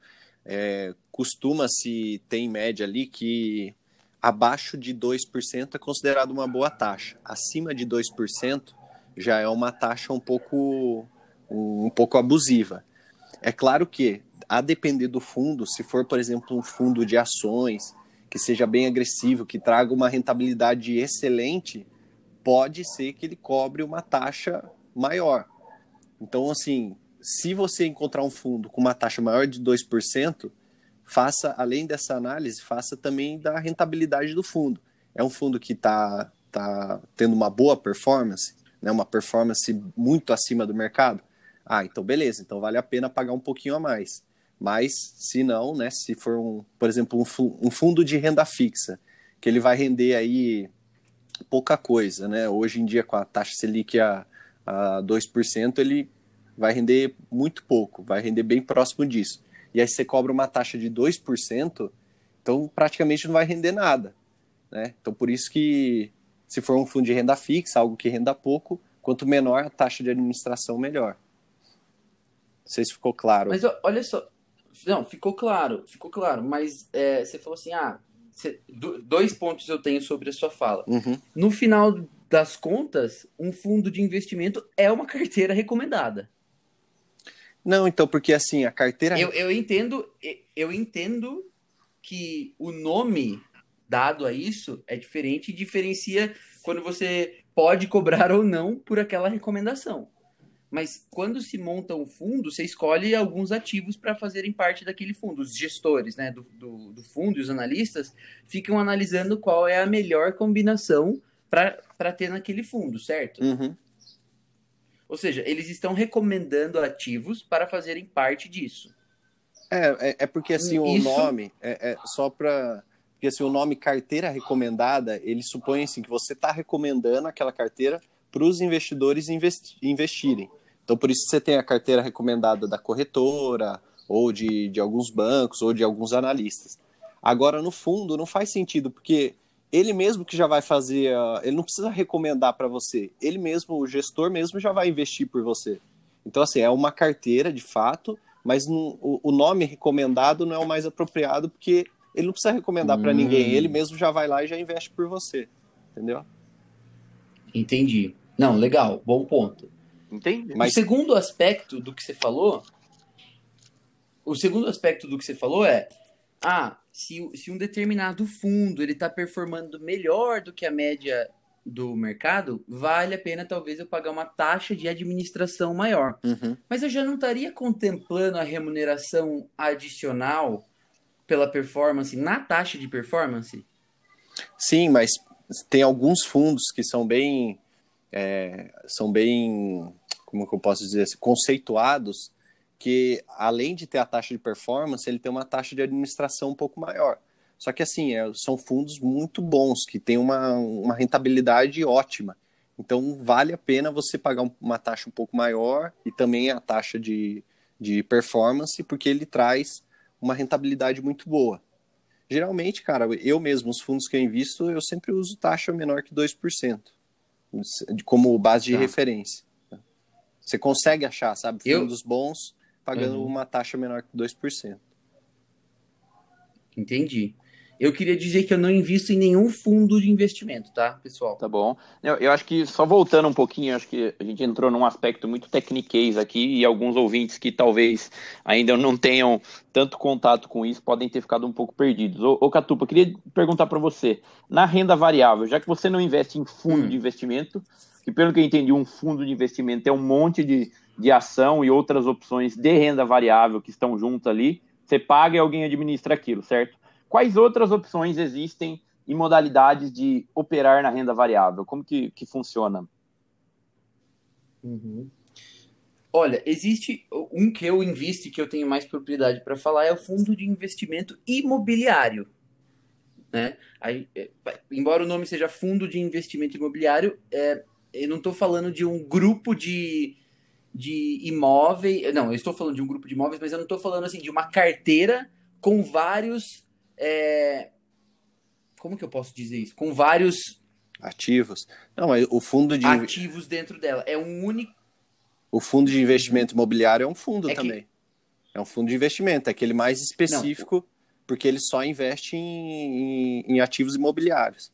é, costuma-se ter em média ali que abaixo de 2% é considerado uma boa taxa. Acima de 2% já é uma taxa um pouco, um, pouco abusiva. É claro que, a depender do fundo, se for, por exemplo, um fundo de ações que seja bem agressivo, que traga uma rentabilidade excelente, pode ser que ele cobre uma taxa maior. Então, assim, se você encontrar um fundo com uma taxa maior de 2%, faça, além dessa análise, faça também da rentabilidade do fundo. É um fundo que está tá tendo uma boa performance, né, uma performance muito acima do mercado. Ah, então beleza, então vale a pena pagar um pouquinho a mais. Mas se não, né, se for um, por exemplo, um, fundo de renda fixa, que ele vai render aí pouca coisa, né? Hoje em dia com a taxa Selic a, a 2%, ele vai render muito pouco, vai render bem próximo disso. E aí você cobra uma taxa de 2%, então praticamente não vai render nada, né? Então por isso que se for um fundo de renda fixa, algo que renda pouco, quanto menor a taxa de administração, melhor. Não sei se ficou claro. Mas olha só, não, ficou claro, ficou claro, mas é, você falou assim, ah, você, dois pontos eu tenho sobre a sua fala. Uhum. No final das contas, um fundo de investimento é uma carteira recomendada. Não, então, porque assim, a carteira. Eu, eu entendo, eu entendo que o nome dado a isso é diferente e diferencia quando você pode cobrar ou não por aquela recomendação. Mas quando se monta um fundo, você escolhe alguns ativos para fazerem parte daquele fundo. Os gestores né, do, do, do, fundo e os analistas ficam analisando qual é a melhor combinação para ter naquele fundo, certo? Uhum. Ou seja, eles estão recomendando ativos para fazerem parte disso. É, é, é porque assim Isso... o nome é, é só para porque assim, o nome carteira recomendada, ele supõe assim, que você está recomendando aquela carteira para os investidores investi investirem. Então, por isso você tem a carteira recomendada da corretora, ou de, de alguns bancos, ou de alguns analistas. Agora, no fundo, não faz sentido, porque ele mesmo que já vai fazer, ele não precisa recomendar para você, ele mesmo, o gestor mesmo, já vai investir por você. Então, assim, é uma carteira de fato, mas não, o, o, nome recomendado não é o mais apropriado, porque ele não precisa recomendar hum. para ninguém, ele mesmo já vai lá e já investe por você, entendeu? Entendi. Não, legal, bom ponto. Entendi. Mas... O segundo aspecto do que você falou, o segundo aspecto do que você falou é, ah, se, se um determinado fundo ele está performando melhor do que a média do mercado, vale a pena talvez eu pagar uma taxa de administração maior. Uhum. Mas eu já não estaria contemplando a remuneração adicional pela performance na taxa de performance? Sim, mas tem alguns fundos que são bem é, são bem como que eu posso dizer assim, conceituados que além de ter a taxa de performance ele tem uma taxa de administração um pouco maior só que assim é, são fundos muito bons que têm uma, uma rentabilidade ótima então vale a pena você pagar uma taxa um pouco maior e também a taxa de, de performance porque ele traz uma rentabilidade muito boa Geralmente, cara, eu mesmo, os fundos que eu invisto, eu sempre uso taxa menor que 2%, como base de tá. referência. Você consegue achar, sabe, fundos eu... bons pagando uhum. uma taxa menor que 2%. Entendi. Eu queria dizer que eu não invisto em nenhum fundo de investimento, tá, pessoal? Tá bom. Eu, eu, acho que, só voltando um pouquinho, acho que a gente entrou num aspecto muito tecniquez aqui e alguns ouvintes que talvez ainda não tenham tanto contato com isso podem ter ficado um pouco perdidos. Ô, ô Catupa, queria perguntar para você, na renda variável, já que você não investe em fundo hum. de investimento, que pelo que eu entendi, um fundo de investimento é um monte de, de ação e outras opções de renda variável que estão junto ali, você paga e alguém administra aquilo, certo? Quais outras opções existem e modalidades de operar na renda variável? Como que, que funciona? Uhum. Olha, existe um que eu invisto e que eu tenho mais propriedade para falar é o fundo de investimento imobiliário. Né? Aí, é, embora o nome seja fundo de investimento imobiliário, é, eu não estou falando de um grupo de, de imóveis. Não, eu estou falando de um grupo de imóveis, mas eu não estou falando assim de uma carteira com vários é... Como que eu posso dizer isso? Com vários ativos. Não, mas o fundo de ativos dentro dela é um único. O fundo de investimento imobiliário é um fundo é também. Que... É um fundo de investimento, é aquele mais específico, Não. porque ele só investe em, em, em ativos imobiliários.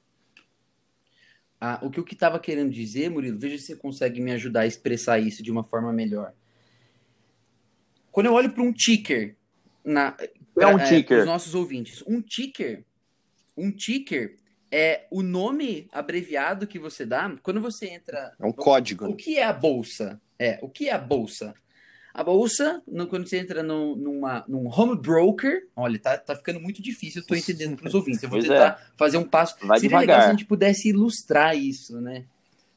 Ah, o que eu estava querendo dizer, Murilo, veja se você consegue me ajudar a expressar isso de uma forma melhor. Quando eu olho para um ticker na, é um é, ticker. Os nossos ouvintes. Um ticker, um ticker é o nome abreviado que você dá quando você entra. É um código. O, o que é a bolsa? É, o que é a bolsa? A bolsa, no- quando você entra num, numa, num home broker, olha, tá, tá ficando muito difícil, eu tô entendendo para os ouvintes. Eu vou Pois tentar fazer um passo. Vai Seria legal devagar. se a gente pudesse ilustrar isso, né?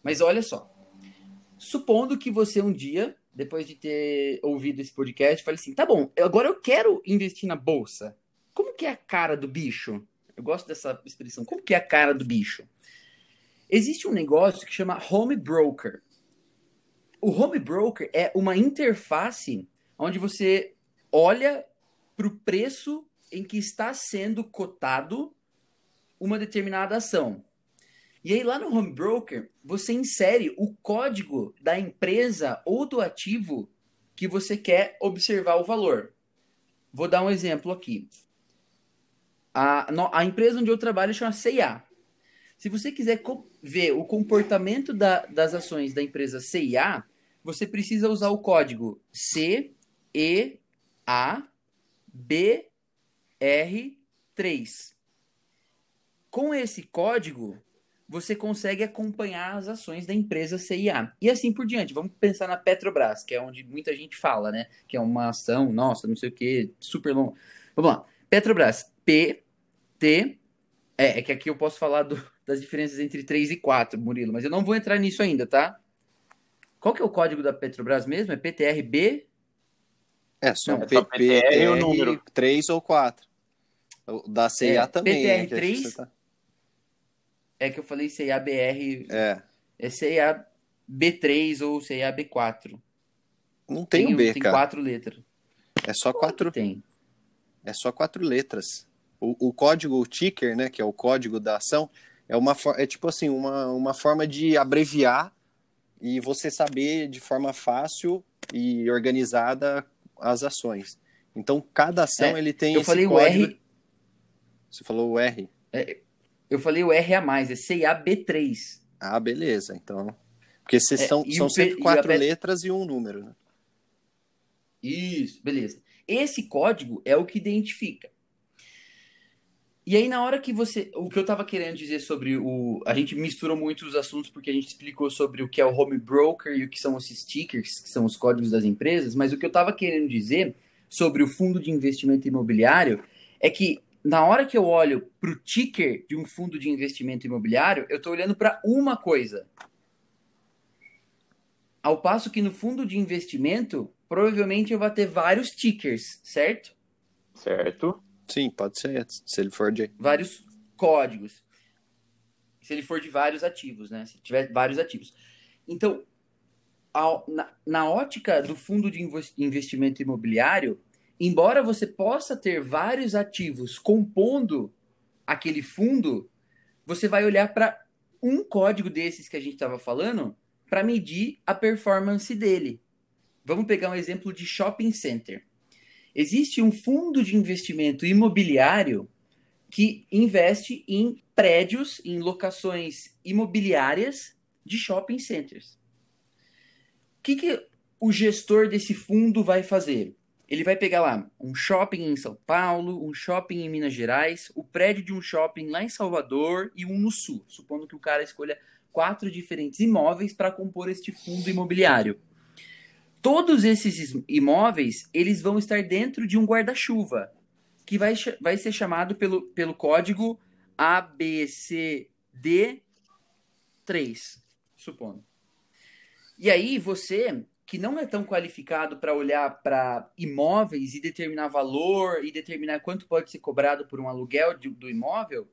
Mas olha só. Supondo que você um dia, depois de ter ouvido esse podcast, fale assim: tá bom, agora eu quero investir na bolsa. Como que é a cara do bicho? Eu gosto dessa expressão. Como que é a cara do bicho? Existe um negócio que chama home broker. O home broker é uma interface onde você olha para o preço em que está sendo cotado uma determinada ação. E aí lá no home broker, você insere o código da empresa ou do ativo que você quer observar o valor. Vou dar um exemplo aqui. A, a empresa onde eu trabalho chama CIA. Se você quiser ver o comportamento da- das ações da empresa CIA, você precisa usar o código CEABR3. Com esse código, você consegue acompanhar as ações da empresa CIA. E assim por diante. Vamos pensar na Petrobras, que é onde muita gente fala, né? Que é uma ação, nossa, não sei o que, super longa. Vamos lá. Petrobras, P, T. É, é que aqui eu posso falar do- das diferenças entre 3 e 4, Murilo, mas eu não vou entrar nisso ainda, tá? Qual que é o código da Petrobras mesmo? É PTRB? É só Não, é só PTR e o número. 3 ou 4. O Da CIA É, também. né, que PTR3? acho que você tá- É que eu falei CIABR. É. É CIAB3 ou CIAB4. Não tem, o B, tem cara. quatro letras. É só quatro, Tem. é só quatro letras. O, o código o ticker, né, que é o código da ação, é uma é tipo assim, uma, uma forma de abreviar e você saber de forma fácil e organizada as ações. Então, cada ação É, ele tem Eu esse falei o código. R. Você falou o R. Eu falei o R a mais, é CIAB3. Ah, beleza. Então, porque É, são, e são o sempre e quatro P- letras e um número. Né? Isso, beleza. Esse código é o que identifica. E aí, na hora que você. O que eu tava querendo dizer sobre o. A gente misturou muito os assuntos porque a gente explicou sobre o que é o home broker e o que são esses stickers, que são os códigos das empresas, mas o que eu tava querendo dizer sobre o fundo de investimento imobiliário é que na hora que eu olho para o ticker de um fundo de investimento imobiliário, eu estou olhando para uma coisa. Ao passo que no fundo de investimento, provavelmente eu vou ter vários tickers, certo? Certo? Sim, pode ser. Se ele for de. Vários códigos. Se ele for de vários ativos, né? Se tiver vários ativos. Então, ao- na, na ótica do fundo de inves- investimento imobiliário, embora você possa ter vários ativos compondo aquele fundo, você vai olhar para um código desses que a gente estava falando para medir a performance dele. Vamos pegar um exemplo de shopping center. Existe um fundo de investimento imobiliário que investe em prédios, em locações imobiliárias de shopping centers. O que, que o gestor desse fundo vai fazer? Ele vai pegar lá um shopping em São Paulo, um shopping em Minas Gerais, o prédio de um shopping lá em Salvador e um no Sul, supondo que o cara escolha quatro diferentes imóveis para compor este fundo imobiliário. Todos esses imóveis, eles vão estar dentro de um guarda-chuva, que vai, vai ser chamado pelo, pelo código ABCD3, supondo. E aí você, que não é tão qualificado para olhar para imóveis e determinar valor e determinar quanto pode ser cobrado por um aluguel de- do imóvel,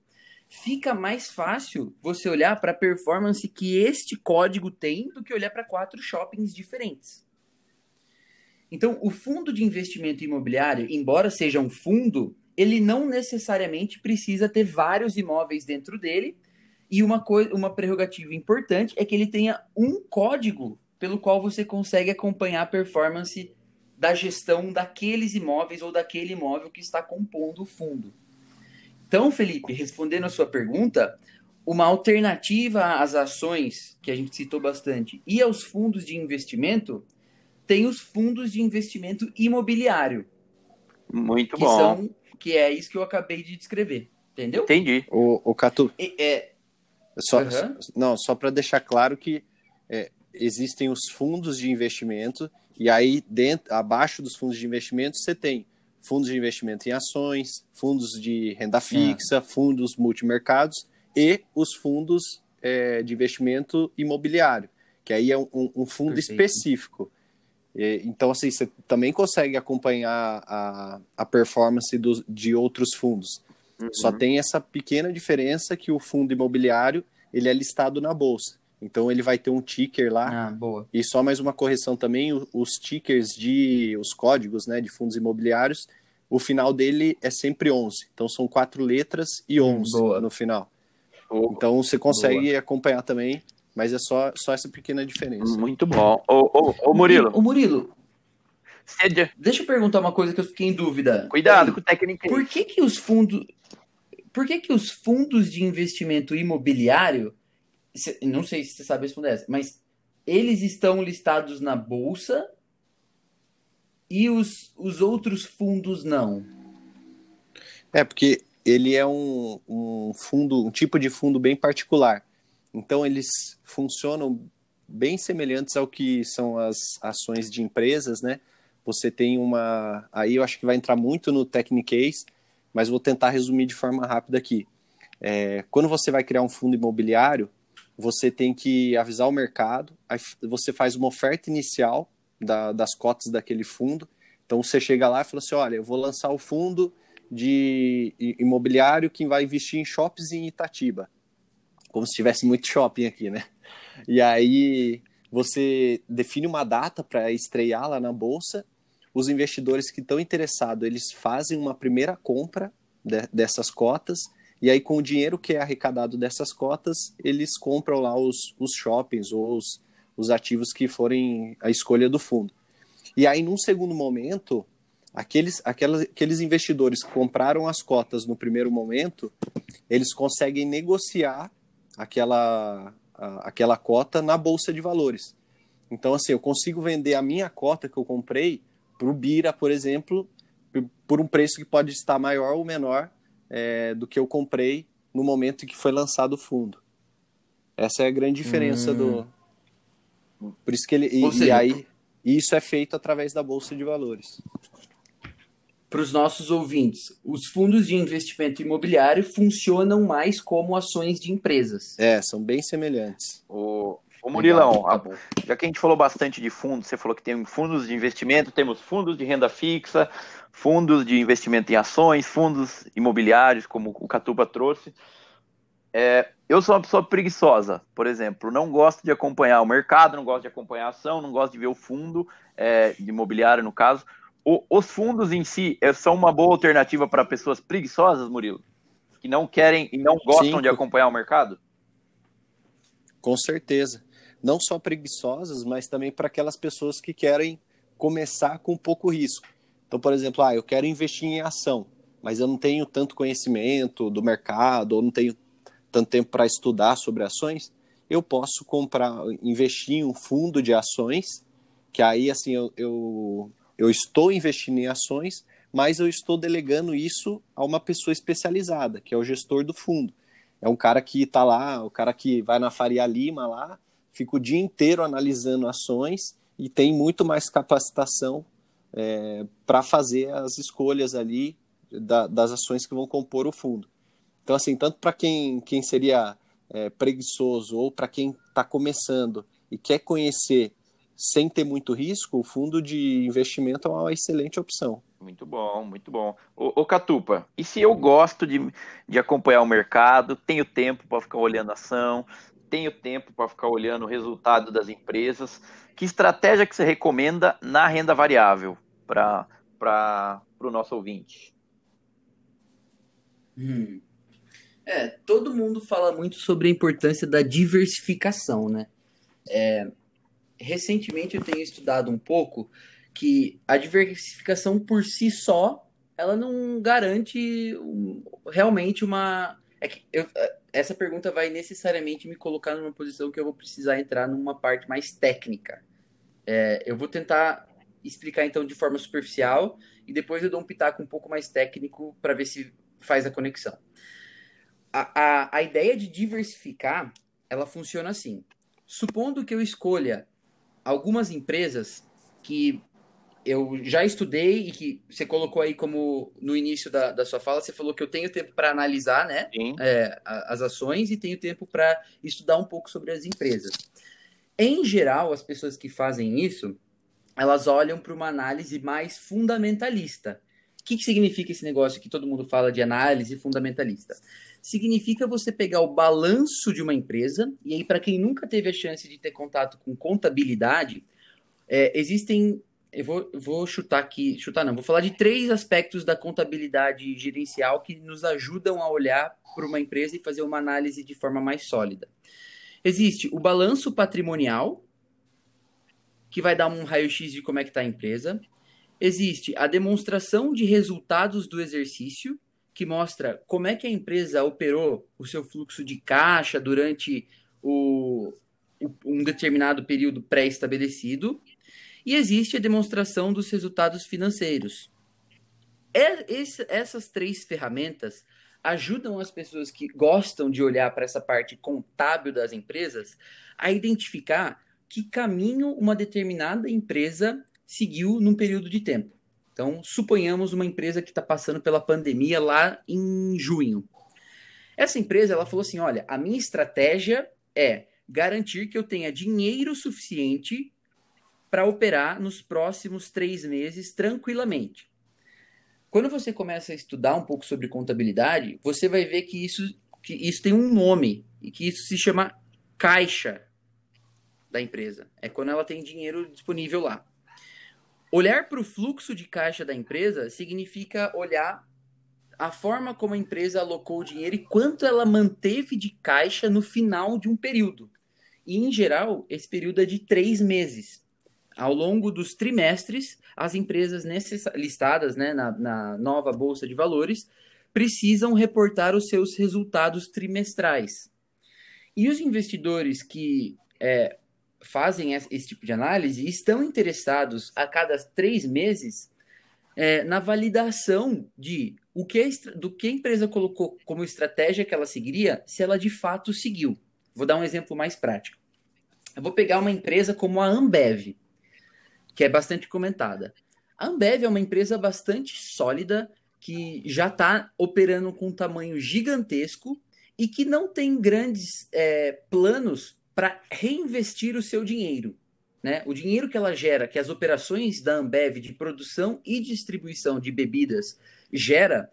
fica mais fácil você olhar para a performance que este código tem do que olhar para quatro shoppings diferentes. Então, o fundo de investimento imobiliário, embora seja um fundo, ele não necessariamente precisa ter vários imóveis dentro dele. E uma, coisa, uma prerrogativa importante é que ele tenha um código pelo qual você consegue acompanhar a performance da gestão daqueles imóveis ou daquele imóvel que está compondo o fundo. Então, Felipe, respondendo a sua pergunta, uma alternativa às ações que a gente citou bastante e aos fundos de investimento tem os fundos de investimento imobiliário, Muito que bom. são que é isso que eu acabei de descrever, entendeu? Entendi. O, o Catu, E- é, só, Aham. não, só para deixar claro que é, existem os fundos de investimento E aí, dentro, abaixo dos fundos de investimento, você tem fundos de investimento em ações, fundos de renda fixa, ah. fundos multimercados e os fundos é, de investimento imobiliário, que aí é um, um fundo Perfeito. específico. E, então, assim, você também consegue acompanhar a, a performance dos, de outros fundos. Uhum. Só tem essa pequena diferença que o fundo imobiliário ele é listado na bolsa. Então ele vai ter um ticker lá. Ah, boa. E só mais uma correção também, os tickers de os códigos, né, de fundos imobiliários, o final dele é sempre 11. Então são quatro letras e 11 hum, no final. Boa. Então você consegue boa. acompanhar também, mas é só, só essa pequena diferença. Muito bom. Ô, ô, ô Murilo. Ô, Murilo. Deixa eu perguntar uma coisa que eu fiquei em dúvida. Cuidado Aí, com o técnico. Por que que os fundos por que, que os fundos de investimento imobiliário não sei se você sabe responder essa, mas eles estão listados na bolsa e os, os outros fundos não. É, porque ele é um, um fundo, um tipo de fundo bem particular. Então eles funcionam bem semelhantes ao que são as ações de empresas, né? Você tem uma. Aí eu acho que vai entrar muito no Technicase, mas vou tentar resumir de forma rápida aqui. É, quando você vai criar um fundo imobiliário, você tem que avisar o mercado, aí você faz uma oferta inicial da, das cotas daquele fundo. Então você chega lá e fala assim: olha, eu vou lançar o fundo de imobiliário que vai investir em shoppings em Itatiba. Como se tivesse muito shopping aqui, né? E aí você define uma data para estrear lá na bolsa. Os investidores que estão interessados, eles fazem uma primeira compra de, dessas cotas e aí, com o dinheiro que é arrecadado dessas cotas, eles compram lá os, os shoppings ou os, os ativos que forem a escolha do fundo. E aí, num segundo momento, aqueles, aquelas, aqueles investidores que compraram as cotas no primeiro momento, eles conseguem negociar aquela, a, aquela cota na bolsa de valores. Então, assim, eu consigo vender a minha cota que eu comprei para o Bira, por exemplo, por um preço que pode estar maior ou menor é, do que eu comprei no momento em que foi lançado o fundo. Essa é a grande diferença hum. do. Por isso que ele. E, seja, e aí, isso é feito através da Bolsa de Valores. Para os nossos ouvintes, os fundos de investimento imobiliário funcionam mais como ações de empresas. É, são bem semelhantes. O, o Murilão, tá já que a gente falou bastante de fundos, você falou que tem fundos de investimento, temos fundos de renda fixa, fundos de investimento em ações, fundos imobiliários, como o Catupa trouxe. É, eu sou uma pessoa preguiçosa, por exemplo, não gosto de acompanhar o mercado, não gosto de acompanhar a ação, não gosto de ver o fundo é, de imobiliário, no caso. O, os fundos em si é, são uma boa alternativa para pessoas preguiçosas, Murilo? Que não querem e não gostam Sim, de acompanhar o mercado? Com certeza. Não só preguiçosas, mas também para aquelas pessoas que querem começar com pouco risco. Então, por exemplo, ah, eu quero investir em ação, mas eu não tenho tanto conhecimento do mercado, ou não tenho tanto tempo para estudar sobre ações, eu posso comprar, investir em um fundo de ações, que aí assim eu, eu, eu estou investindo em ações, mas eu estou delegando isso a uma pessoa especializada, que é o gestor do fundo. É um cara que está lá, o cara que vai na Faria Lima lá, fica o dia inteiro analisando ações e tem muito mais capacitação é, para fazer as escolhas ali da, das ações que vão compor o fundo. Então, assim, tanto para quem, quem seria é, preguiçoso ou para quem está começando e quer conhecer sem ter muito risco, o fundo de investimento é uma excelente opção. Muito bom, muito bom. Ô, ô Catupa, e se eu gosto de, de acompanhar o mercado, tenho tempo para ficar olhando ação, tenho tempo para ficar olhando o resultado das empresas. Que estratégia que você recomenda na renda variável para o nosso ouvinte? Hum. É, todo mundo fala muito sobre a importância da diversificação, né? É, recentemente eu tenho estudado um pouco que a diversificação por si só ela não garante realmente uma é eu, é, essa pergunta vai necessariamente me colocar numa posição que eu vou precisar entrar numa parte mais técnica. É, eu vou tentar explicar então de forma superficial e depois eu dou um pitaco um pouco mais técnico para ver se faz a conexão. A, a, a ideia de diversificar, ela funciona assim. Supondo que eu escolha algumas empresas que eu já estudei e que você colocou aí como no início da, da sua fala, você falou que eu tenho tempo para analisar né, é, as ações e tenho tempo para estudar um pouco sobre as empresas. Em geral, as pessoas que fazem isso, elas olham para uma análise mais fundamentalista. O que, que significa esse negócio que todo mundo fala de análise fundamentalista? Significa você pegar o balanço de uma empresa, e aí, para quem nunca teve a chance de ter contato com contabilidade, é, existem eu vou, vou chutar aqui, chutar não, vou falar de três aspectos da contabilidade gerencial que nos ajudam a olhar para uma empresa e fazer uma análise de forma mais sólida. Existe o balanço patrimonial, que vai dar um raio-x de como é que está a empresa. Existe a demonstração de resultados do exercício, que mostra como é que a empresa operou o seu fluxo de caixa durante o, um determinado período pré-estabelecido. E existe a demonstração dos resultados financeiros. Essas três ferramentas ajudam as pessoas que gostam de olhar para essa parte contábil das empresas a identificar que caminho uma determinada empresa seguiu num período de tempo. Então, suponhamos uma empresa que está passando pela pandemia lá em junho. Essa empresa ela falou assim: olha, a minha estratégia é garantir que eu tenha dinheiro suficiente para operar nos próximos três meses tranquilamente. Quando você começa a estudar um pouco sobre contabilidade, você vai ver que isso, que isso tem um nome e que isso se chama caixa da empresa. É quando ela tem dinheiro disponível lá. Olhar para o fluxo de caixa da empresa significa olhar a forma como a empresa alocou o dinheiro e quanto ela manteve de caixa no final de um período. E, em geral, esse período é de três meses ao longo dos trimestres, as empresas listadas né, na, na nova Bolsa de Valores precisam reportar os seus resultados trimestrais. E os investidores que é, fazem esse tipo de análise estão interessados a cada três meses é, na validação de o que a, do que a empresa colocou como estratégia que ela seguiria, se ela de fato seguiu. Vou dar um exemplo mais prático. Eu vou pegar uma empresa como a Ambev que é bastante comentada. A Ambev é uma empresa bastante sólida, que já está operando com um tamanho gigantesco e que não tem grandes é, planos para reinvestir o seu dinheiro. Né? O dinheiro que ela gera, que as operações da Ambev de produção e distribuição de bebidas gera,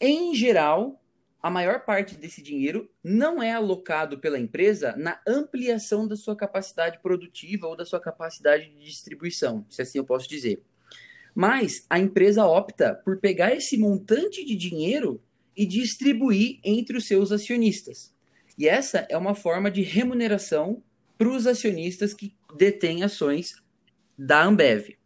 em geral, a maior parte desse dinheiro não é alocado pela empresa na ampliação da sua capacidade produtiva ou da sua capacidade de distribuição, se assim eu posso dizer. Mas a empresa opta por pegar esse montante de dinheiro e distribuir entre os seus acionistas. E essa é uma forma de remuneração para os acionistas que detêm ações da Ambev.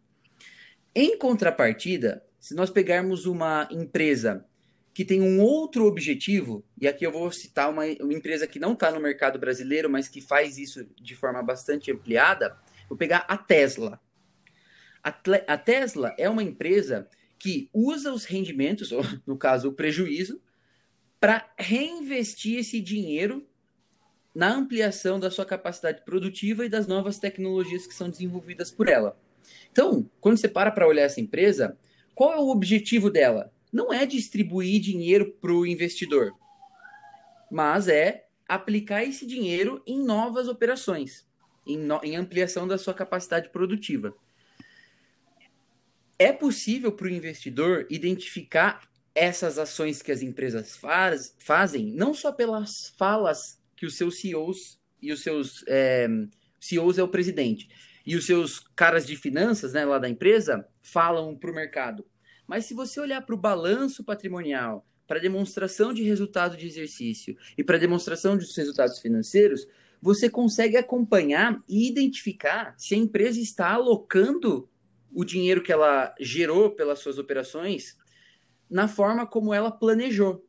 Em contrapartida, se nós pegarmos uma empresa que tem um outro objetivo, e aqui eu vou citar uma, uma empresa que não está no mercado brasileiro, mas que faz isso de forma bastante ampliada, vou pegar a Tesla. A, a Tesla é uma empresa que usa os rendimentos, ou no caso o prejuízo, para reinvestir esse dinheiro na ampliação da sua capacidade produtiva e das novas tecnologias que são desenvolvidas por ela. Então, quando você para para olhar essa empresa, qual é o objetivo dela? não é distribuir dinheiro para o investidor, mas é aplicar esse dinheiro em novas operações, em, no, em ampliação da sua capacidade produtiva. É possível para o investidor identificar essas ações que as empresas faz, fazem, não só pelas falas que os seus CEOs e os seus é, CEOs é o presidente e os seus caras de finanças, né, lá da empresa, falam para o mercado, mas se você olhar para o balanço patrimonial, para a demonstração de resultado de exercício e para a demonstração dos resultados financeiros, você consegue acompanhar e identificar se a empresa está alocando o dinheiro que ela gerou pelas suas operações na forma como ela planejou.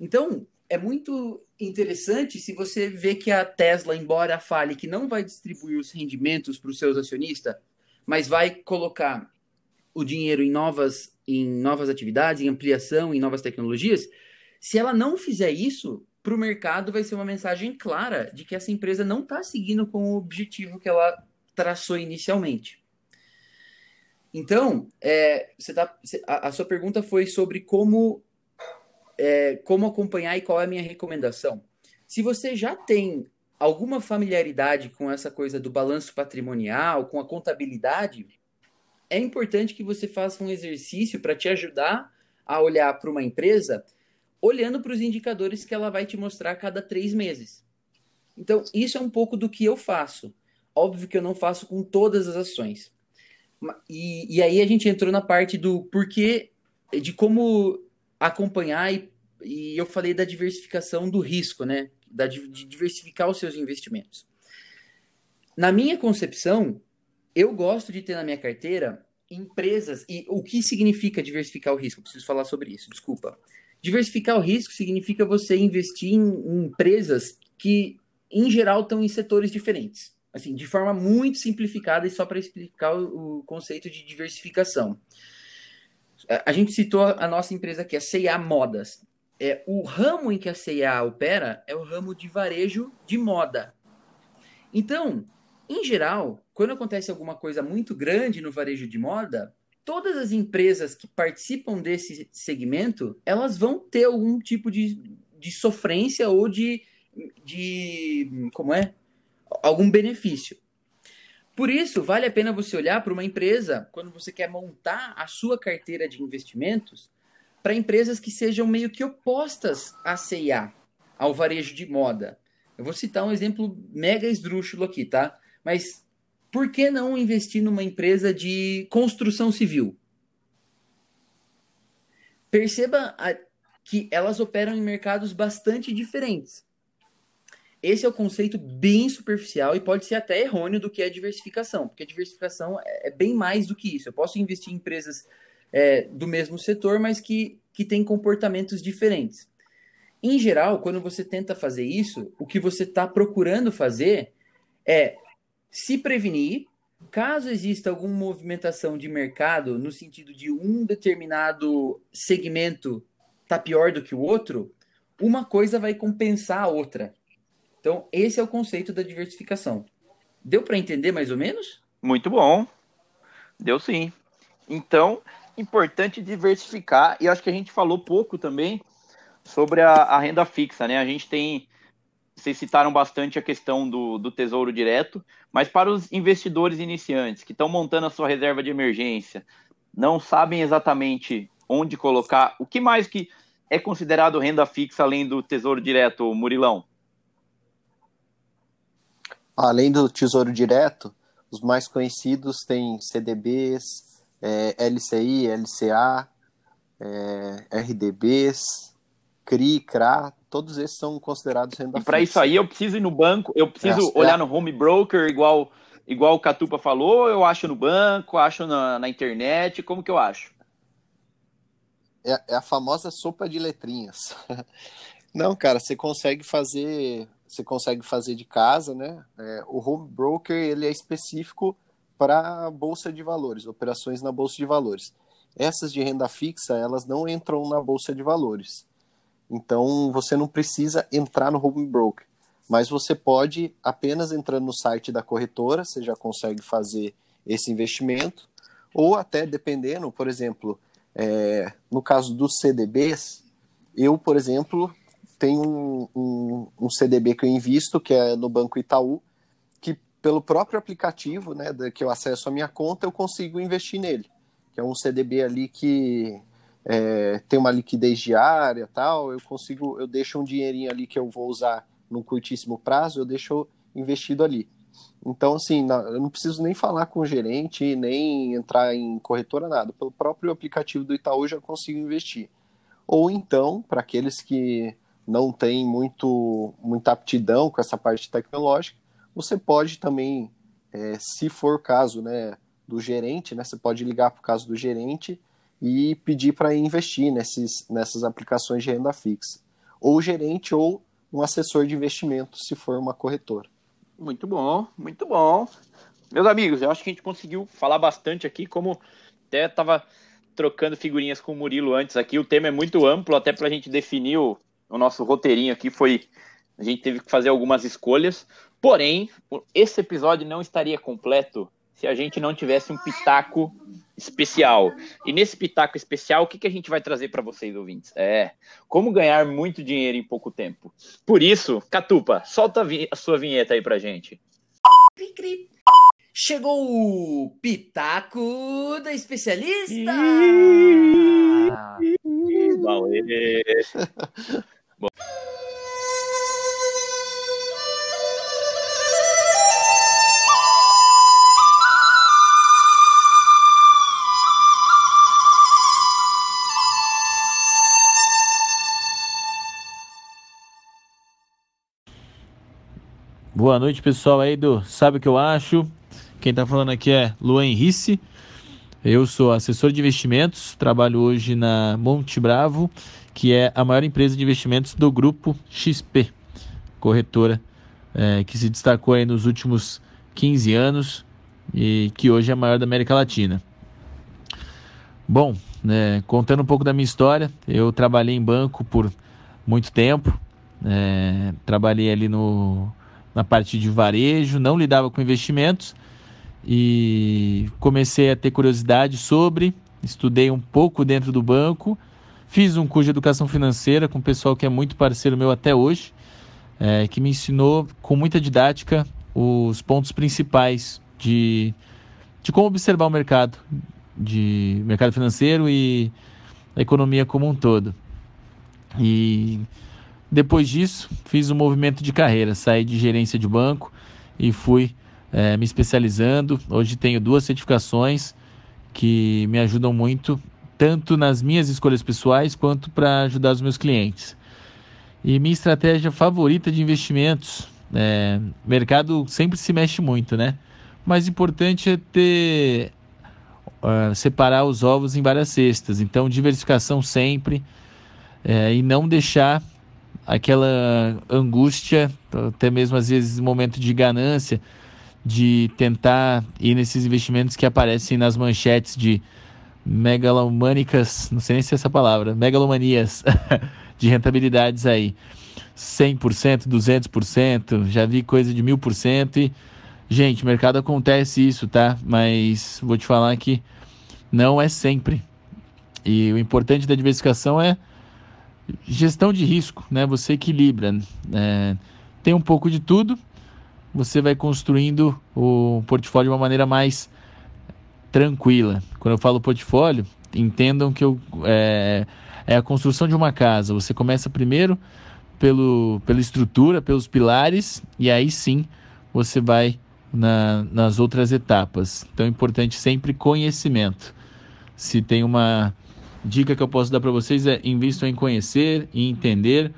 Então, é muito interessante se você vê que a Tesla, embora fale que não vai distribuir os rendimentos para os seus acionistas, mas vai colocar o dinheiro em novas, em novas atividades, em ampliação, em novas tecnologias, se ela não fizer isso, para o mercado vai ser uma mensagem clara de que essa empresa não está seguindo com o objetivo que ela traçou inicialmente. Então, é, tá, a, a, sua pergunta foi sobre como, é, como acompanhar e qual é a minha recomendação. Se você já tem alguma familiaridade com essa coisa do balanço patrimonial, com a contabilidade, é importante que você faça um exercício para te ajudar a olhar para uma empresa olhando para os indicadores que ela vai te mostrar a cada três meses. Então, isso é um pouco do que eu faço. Óbvio que eu não faço com todas as ações. E, e aí a gente entrou na parte do porquê, de como acompanhar, e, e eu falei da diversificação do risco, né? Da, de diversificar os seus investimentos. Na minha concepção, eu gosto de ter na minha carteira empresas. E o que significa diversificar o risco? Eu preciso falar sobre isso, desculpa. Diversificar o risco significa você investir em, em empresas que, em geral, estão em setores diferentes. Assim, de forma muito simplificada e só para explicar o, o, conceito de diversificação. A gente citou a nossa empresa aqui, a C&A Modas. É, o ramo em que a C&A opera é o ramo de varejo de moda. Então, em geral, quando acontece alguma coisa muito grande no varejo de moda, todas as empresas que participam desse segmento, elas vão ter algum tipo de, de sofrência ou de, de como é? Algum benefício. Por isso, vale a pena você olhar para uma empresa, quando você quer montar a sua carteira de investimentos, para empresas que sejam meio que opostas à CIA, ao varejo de moda. Eu vou citar um exemplo mega esdrúxulo aqui, tá? Mas por que não investir numa empresa de construção civil? Perceba a, que elas operam em mercados bastante diferentes. Esse é o conceito bem superficial e pode ser até errôneo do que é diversificação, porque a diversificação é, é bem mais do que isso. Eu posso investir em empresas é, do mesmo setor, mas que, que têm comportamentos diferentes. Em geral, quando você tenta fazer isso, o que você está procurando fazer é se prevenir caso exista alguma movimentação de mercado no sentido de um determinado segmento tá pior do que o outro, uma coisa vai compensar a outra. Então, esse é o conceito da diversificação. Deu para entender mais ou menos? Muito bom. Deu sim. Então, importante diversificar, e acho que a gente falou pouco também sobre a, a renda fixa, né? A gente tem vocês citaram bastante a questão do, do tesouro direto, mas para os investidores iniciantes que estão montando a sua reserva de emergência, não sabem exatamente onde colocar, o que mais que é considerado renda fixa além do tesouro direto, Murilão? Além do tesouro direto, os mais conhecidos têm CDBs, é, LCI, LCA, é, RDBs, CRI, CRA, todos esses são considerados renda e para isso aí eu preciso ir no banco, eu preciso é, olhar é. no home broker igual igual o Catupa falou, eu acho no banco, acho na, na internet, como que eu acho? É, é, a famosa sopa de letrinhas. Não, cara, você consegue fazer, você consegue fazer de casa, né? É, o home broker ele é específico para bolsa de valores, operações na bolsa de valores. Essas de renda fixa, elas não entram na bolsa de valores. Então você não precisa entrar no home broker, mas você pode apenas entrando no site da corretora, você já consegue fazer esse investimento, ou até dependendo, por exemplo, é, no caso dos CDBs, eu, por exemplo, tenho um, um, um, CDB que eu invisto, que é no Banco Itaú, que pelo próprio aplicativo, né, que eu acesso a minha conta, eu consigo investir nele, que é um CDB ali que é, tem uma liquidez diária tal, eu consigo, eu deixo um dinheirinho ali que eu vou usar num curtíssimo prazo, eu deixo investido ali. Então, assim, eu não preciso nem falar com o gerente, nem entrar em corretora, nada. Pelo próprio aplicativo do Itaú já consigo investir. Ou então, para aqueles que não têm muito, muita aptidão com essa parte tecnológica, você pode também, é, se for caso né, do gerente, né, você pode ligar para o caso do gerente e pedir para investir nesses, nessas aplicações de renda fixa. Ou gerente ou um assessor de investimento, se for uma corretora. Muito bom, muito bom. Meus amigos, eu acho que a gente conseguiu falar bastante aqui, como até estava trocando figurinhas com o Murilo antes aqui. O tema é muito amplo, até para a gente definir o, o nosso roteirinho aqui foi. A gente teve que fazer algumas escolhas. Porém, esse episódio não estaria completo se a gente não tivesse um pitaco especial. E nesse pitaco especial, o que, que a gente vai trazer para vocês, ouvintes? É como ganhar muito dinheiro em pouco tempo. Por isso, Catupa, solta a sua vinheta aí pra gente. Chegou o Pitaco da Especialista! Boa noite, pessoal aí do Sabe o que eu acho? Quem está falando aqui é Luan Henrice. Eu sou assessor de investimentos, trabalho hoje na Monte Bravo, que é a maior empresa de investimentos do grupo XP, corretora é, que se destacou aí nos últimos 15 anos e que hoje é a maior da América Latina. Bom, né, contando um pouco da minha história, eu trabalhei em banco por muito tempo, é, trabalhei ali no na parte de varejo, não lidava com investimentos e comecei a ter curiosidade sobre, estudei um pouco dentro do banco, fiz um curso de educação financeira com um pessoal que é muito parceiro meu até hoje, é, que me ensinou com muita didática os pontos principais de, de como observar o mercado, de mercado financeiro e a economia como um todo. E depois disso, fiz um movimento de carreira, saí de gerência de banco e fui é, me especializando. Hoje tenho duas certificações que me ajudam muito, tanto nas minhas escolhas pessoais quanto para ajudar os meus clientes. E minha estratégia favorita de investimentos, é, mercado sempre se mexe muito, né? Mas importante é ter uh, separar os ovos em várias cestas. Então diversificação sempre é, e não deixar aquela angústia, até mesmo às vezes momento de ganância, de tentar ir nesses investimentos que aparecem nas manchetes de megalomânicas, não sei nem se é essa palavra, megalomanias de rentabilidades aí. 100%, 200%, já vi coisa de 1000% e, gente, mercado acontece isso, tá? Mas vou te falar que não é sempre. E o importante da diversificação é Gestão de risco, né? Você equilibra. É, tem um pouco de tudo. Você vai construindo o portfólio de uma maneira mais tranquila. Quando eu falo portfólio, entendam que eu, é, é a construção de uma casa. Você começa primeiro pelo, pela estrutura, pelos pilares, e aí sim você vai na, nas outras etapas. Então é importante sempre conhecimento. Se tem uma Dica que eu posso dar para vocês é invistam em conhecer e entender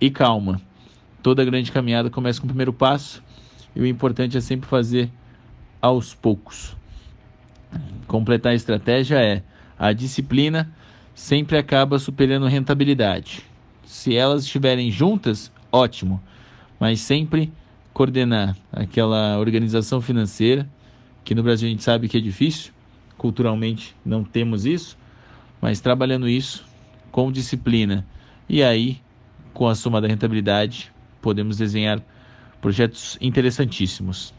e calma. Toda grande caminhada começa com o primeiro passo e o importante é sempre fazer aos poucos. Completar a estratégia é a disciplina sempre acaba superando rentabilidade. Se elas estiverem juntas, ótimo, mas sempre coordenar aquela organização financeira, que no Brasil a gente sabe que é difícil, culturalmente não temos isso, mas trabalhando isso com disciplina e aí com a soma da rentabilidade podemos desenhar projetos interessantíssimos.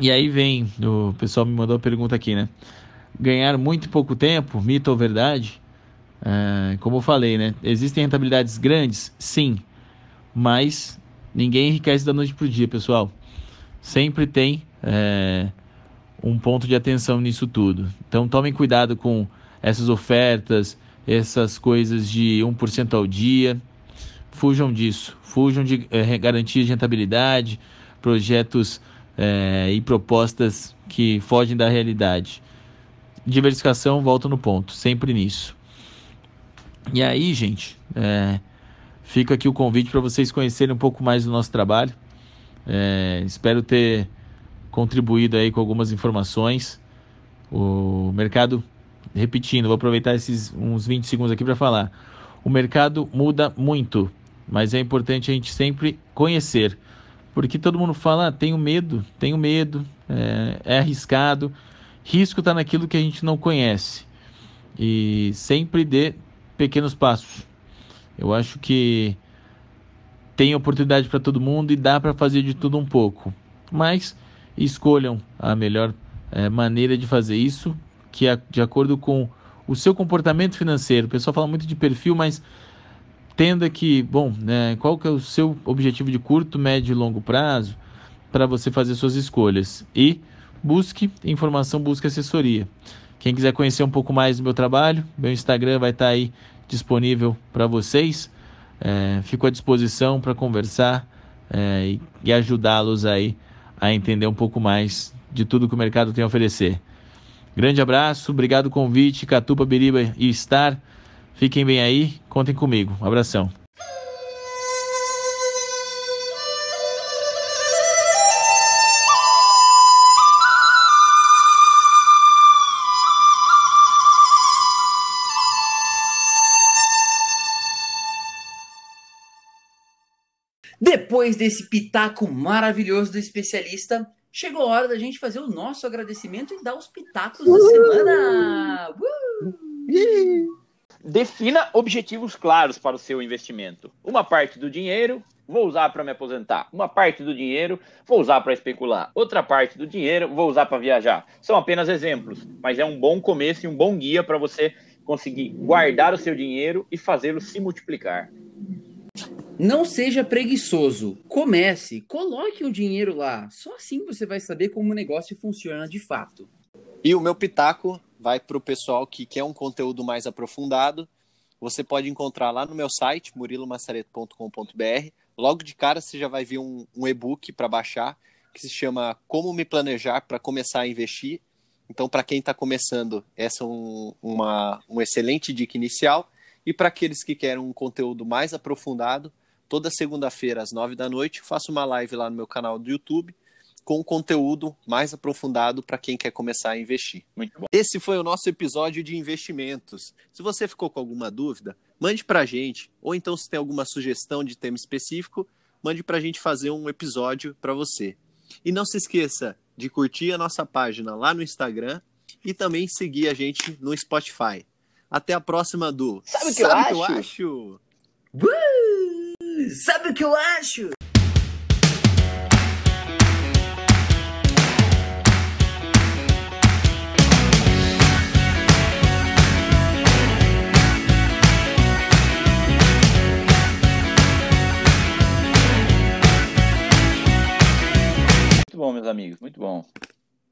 E aí vem, o pessoal me mandou a pergunta aqui, né? Ganhar muito pouco tempo, mito ou verdade? É, como eu falei, né? Existem rentabilidades grandes? Sim, mas ninguém enriquece da noite para o dia, pessoal. Sempre tem é, um ponto de atenção nisso tudo. Então tomem cuidado com essas ofertas, essas coisas de 1% ao dia. Fujam disso. Fujam de é, garantias de rentabilidade, projetos é, e propostas que fogem da realidade. Diversificação, volta no ponto, sempre nisso. E aí, gente, é, fica aqui o convite para vocês conhecerem um pouco mais do nosso trabalho. É, espero ter contribuído aí com algumas informações. O mercado, repetindo, vou aproveitar esses uns 20 segundos aqui para falar. O mercado muda muito, mas é importante a gente sempre conhecer. Porque todo mundo fala, ah, tenho medo, tenho medo, é, é arriscado. Risco está naquilo que a gente não conhece. E sempre dê pequenos passos. Eu acho que tem oportunidade para todo mundo e dá para fazer de tudo um pouco. Mas escolham a melhor é, maneira de fazer isso, que é de acordo com o seu comportamento financeiro. O pessoal fala muito de perfil, mas entenda que, bom, né, qual que é o seu objetivo de curto, médio e longo prazo para você fazer suas escolhas. E busque informação, busque assessoria. Quem quiser conhecer um pouco mais do meu trabalho, meu Instagram vai estar tá aí disponível para vocês. É, fico à disposição para conversar é, e, e ajudá-los aí a entender um pouco mais de tudo que o mercado tem a oferecer. Grande abraço, obrigado o convite, Catupa, Biriba e Star. Fiquem bem aí, contem comigo. Um abração. Depois desse pitaco maravilhoso do especialista, chegou a hora da gente fazer o nosso agradecimento e dar os pitacos da semana. Uh! Defina objetivos claros para o seu investimento. Uma parte do dinheiro vou usar para me aposentar. Uma parte do dinheiro vou usar para especular. Outra parte do dinheiro vou usar para viajar. São apenas exemplos, mas é um bom começo e um bom guia para você conseguir guardar o seu dinheiro e fazê-lo se multiplicar. Não seja preguiçoso. Comece, coloque o dinheiro lá. Só assim você vai saber como o negócio funciona de fato. E o meu pitaco vai para o pessoal que quer um conteúdo mais aprofundado. Você pode encontrar lá no meu site, murilomassareto.com.br. Logo de cara você já vai ver um, um e-book para baixar que se chama Como Me Planejar para Começar a Investir. Então, para quem está começando, essa é um, uma, um excelente dica inicial. E para aqueles que querem um conteúdo mais aprofundado, toda segunda-feira às nove da noite, faço uma live lá no meu canal do YouTube com conteúdo mais aprofundado para quem quer começar a investir. Muito bom. Esse foi o nosso episódio de investimentos. Se você ficou com alguma dúvida, mande para a gente, ou então se tem alguma sugestão de tema específico, mande para a gente fazer um episódio para você. E não se esqueça de curtir a nossa página lá no Instagram e também seguir a gente no Spotify. Até a próxima do Sabe o que, Sabe eu, que acho? eu acho? Uh! Sabe o que eu acho? Bom, meus amigos, muito bom.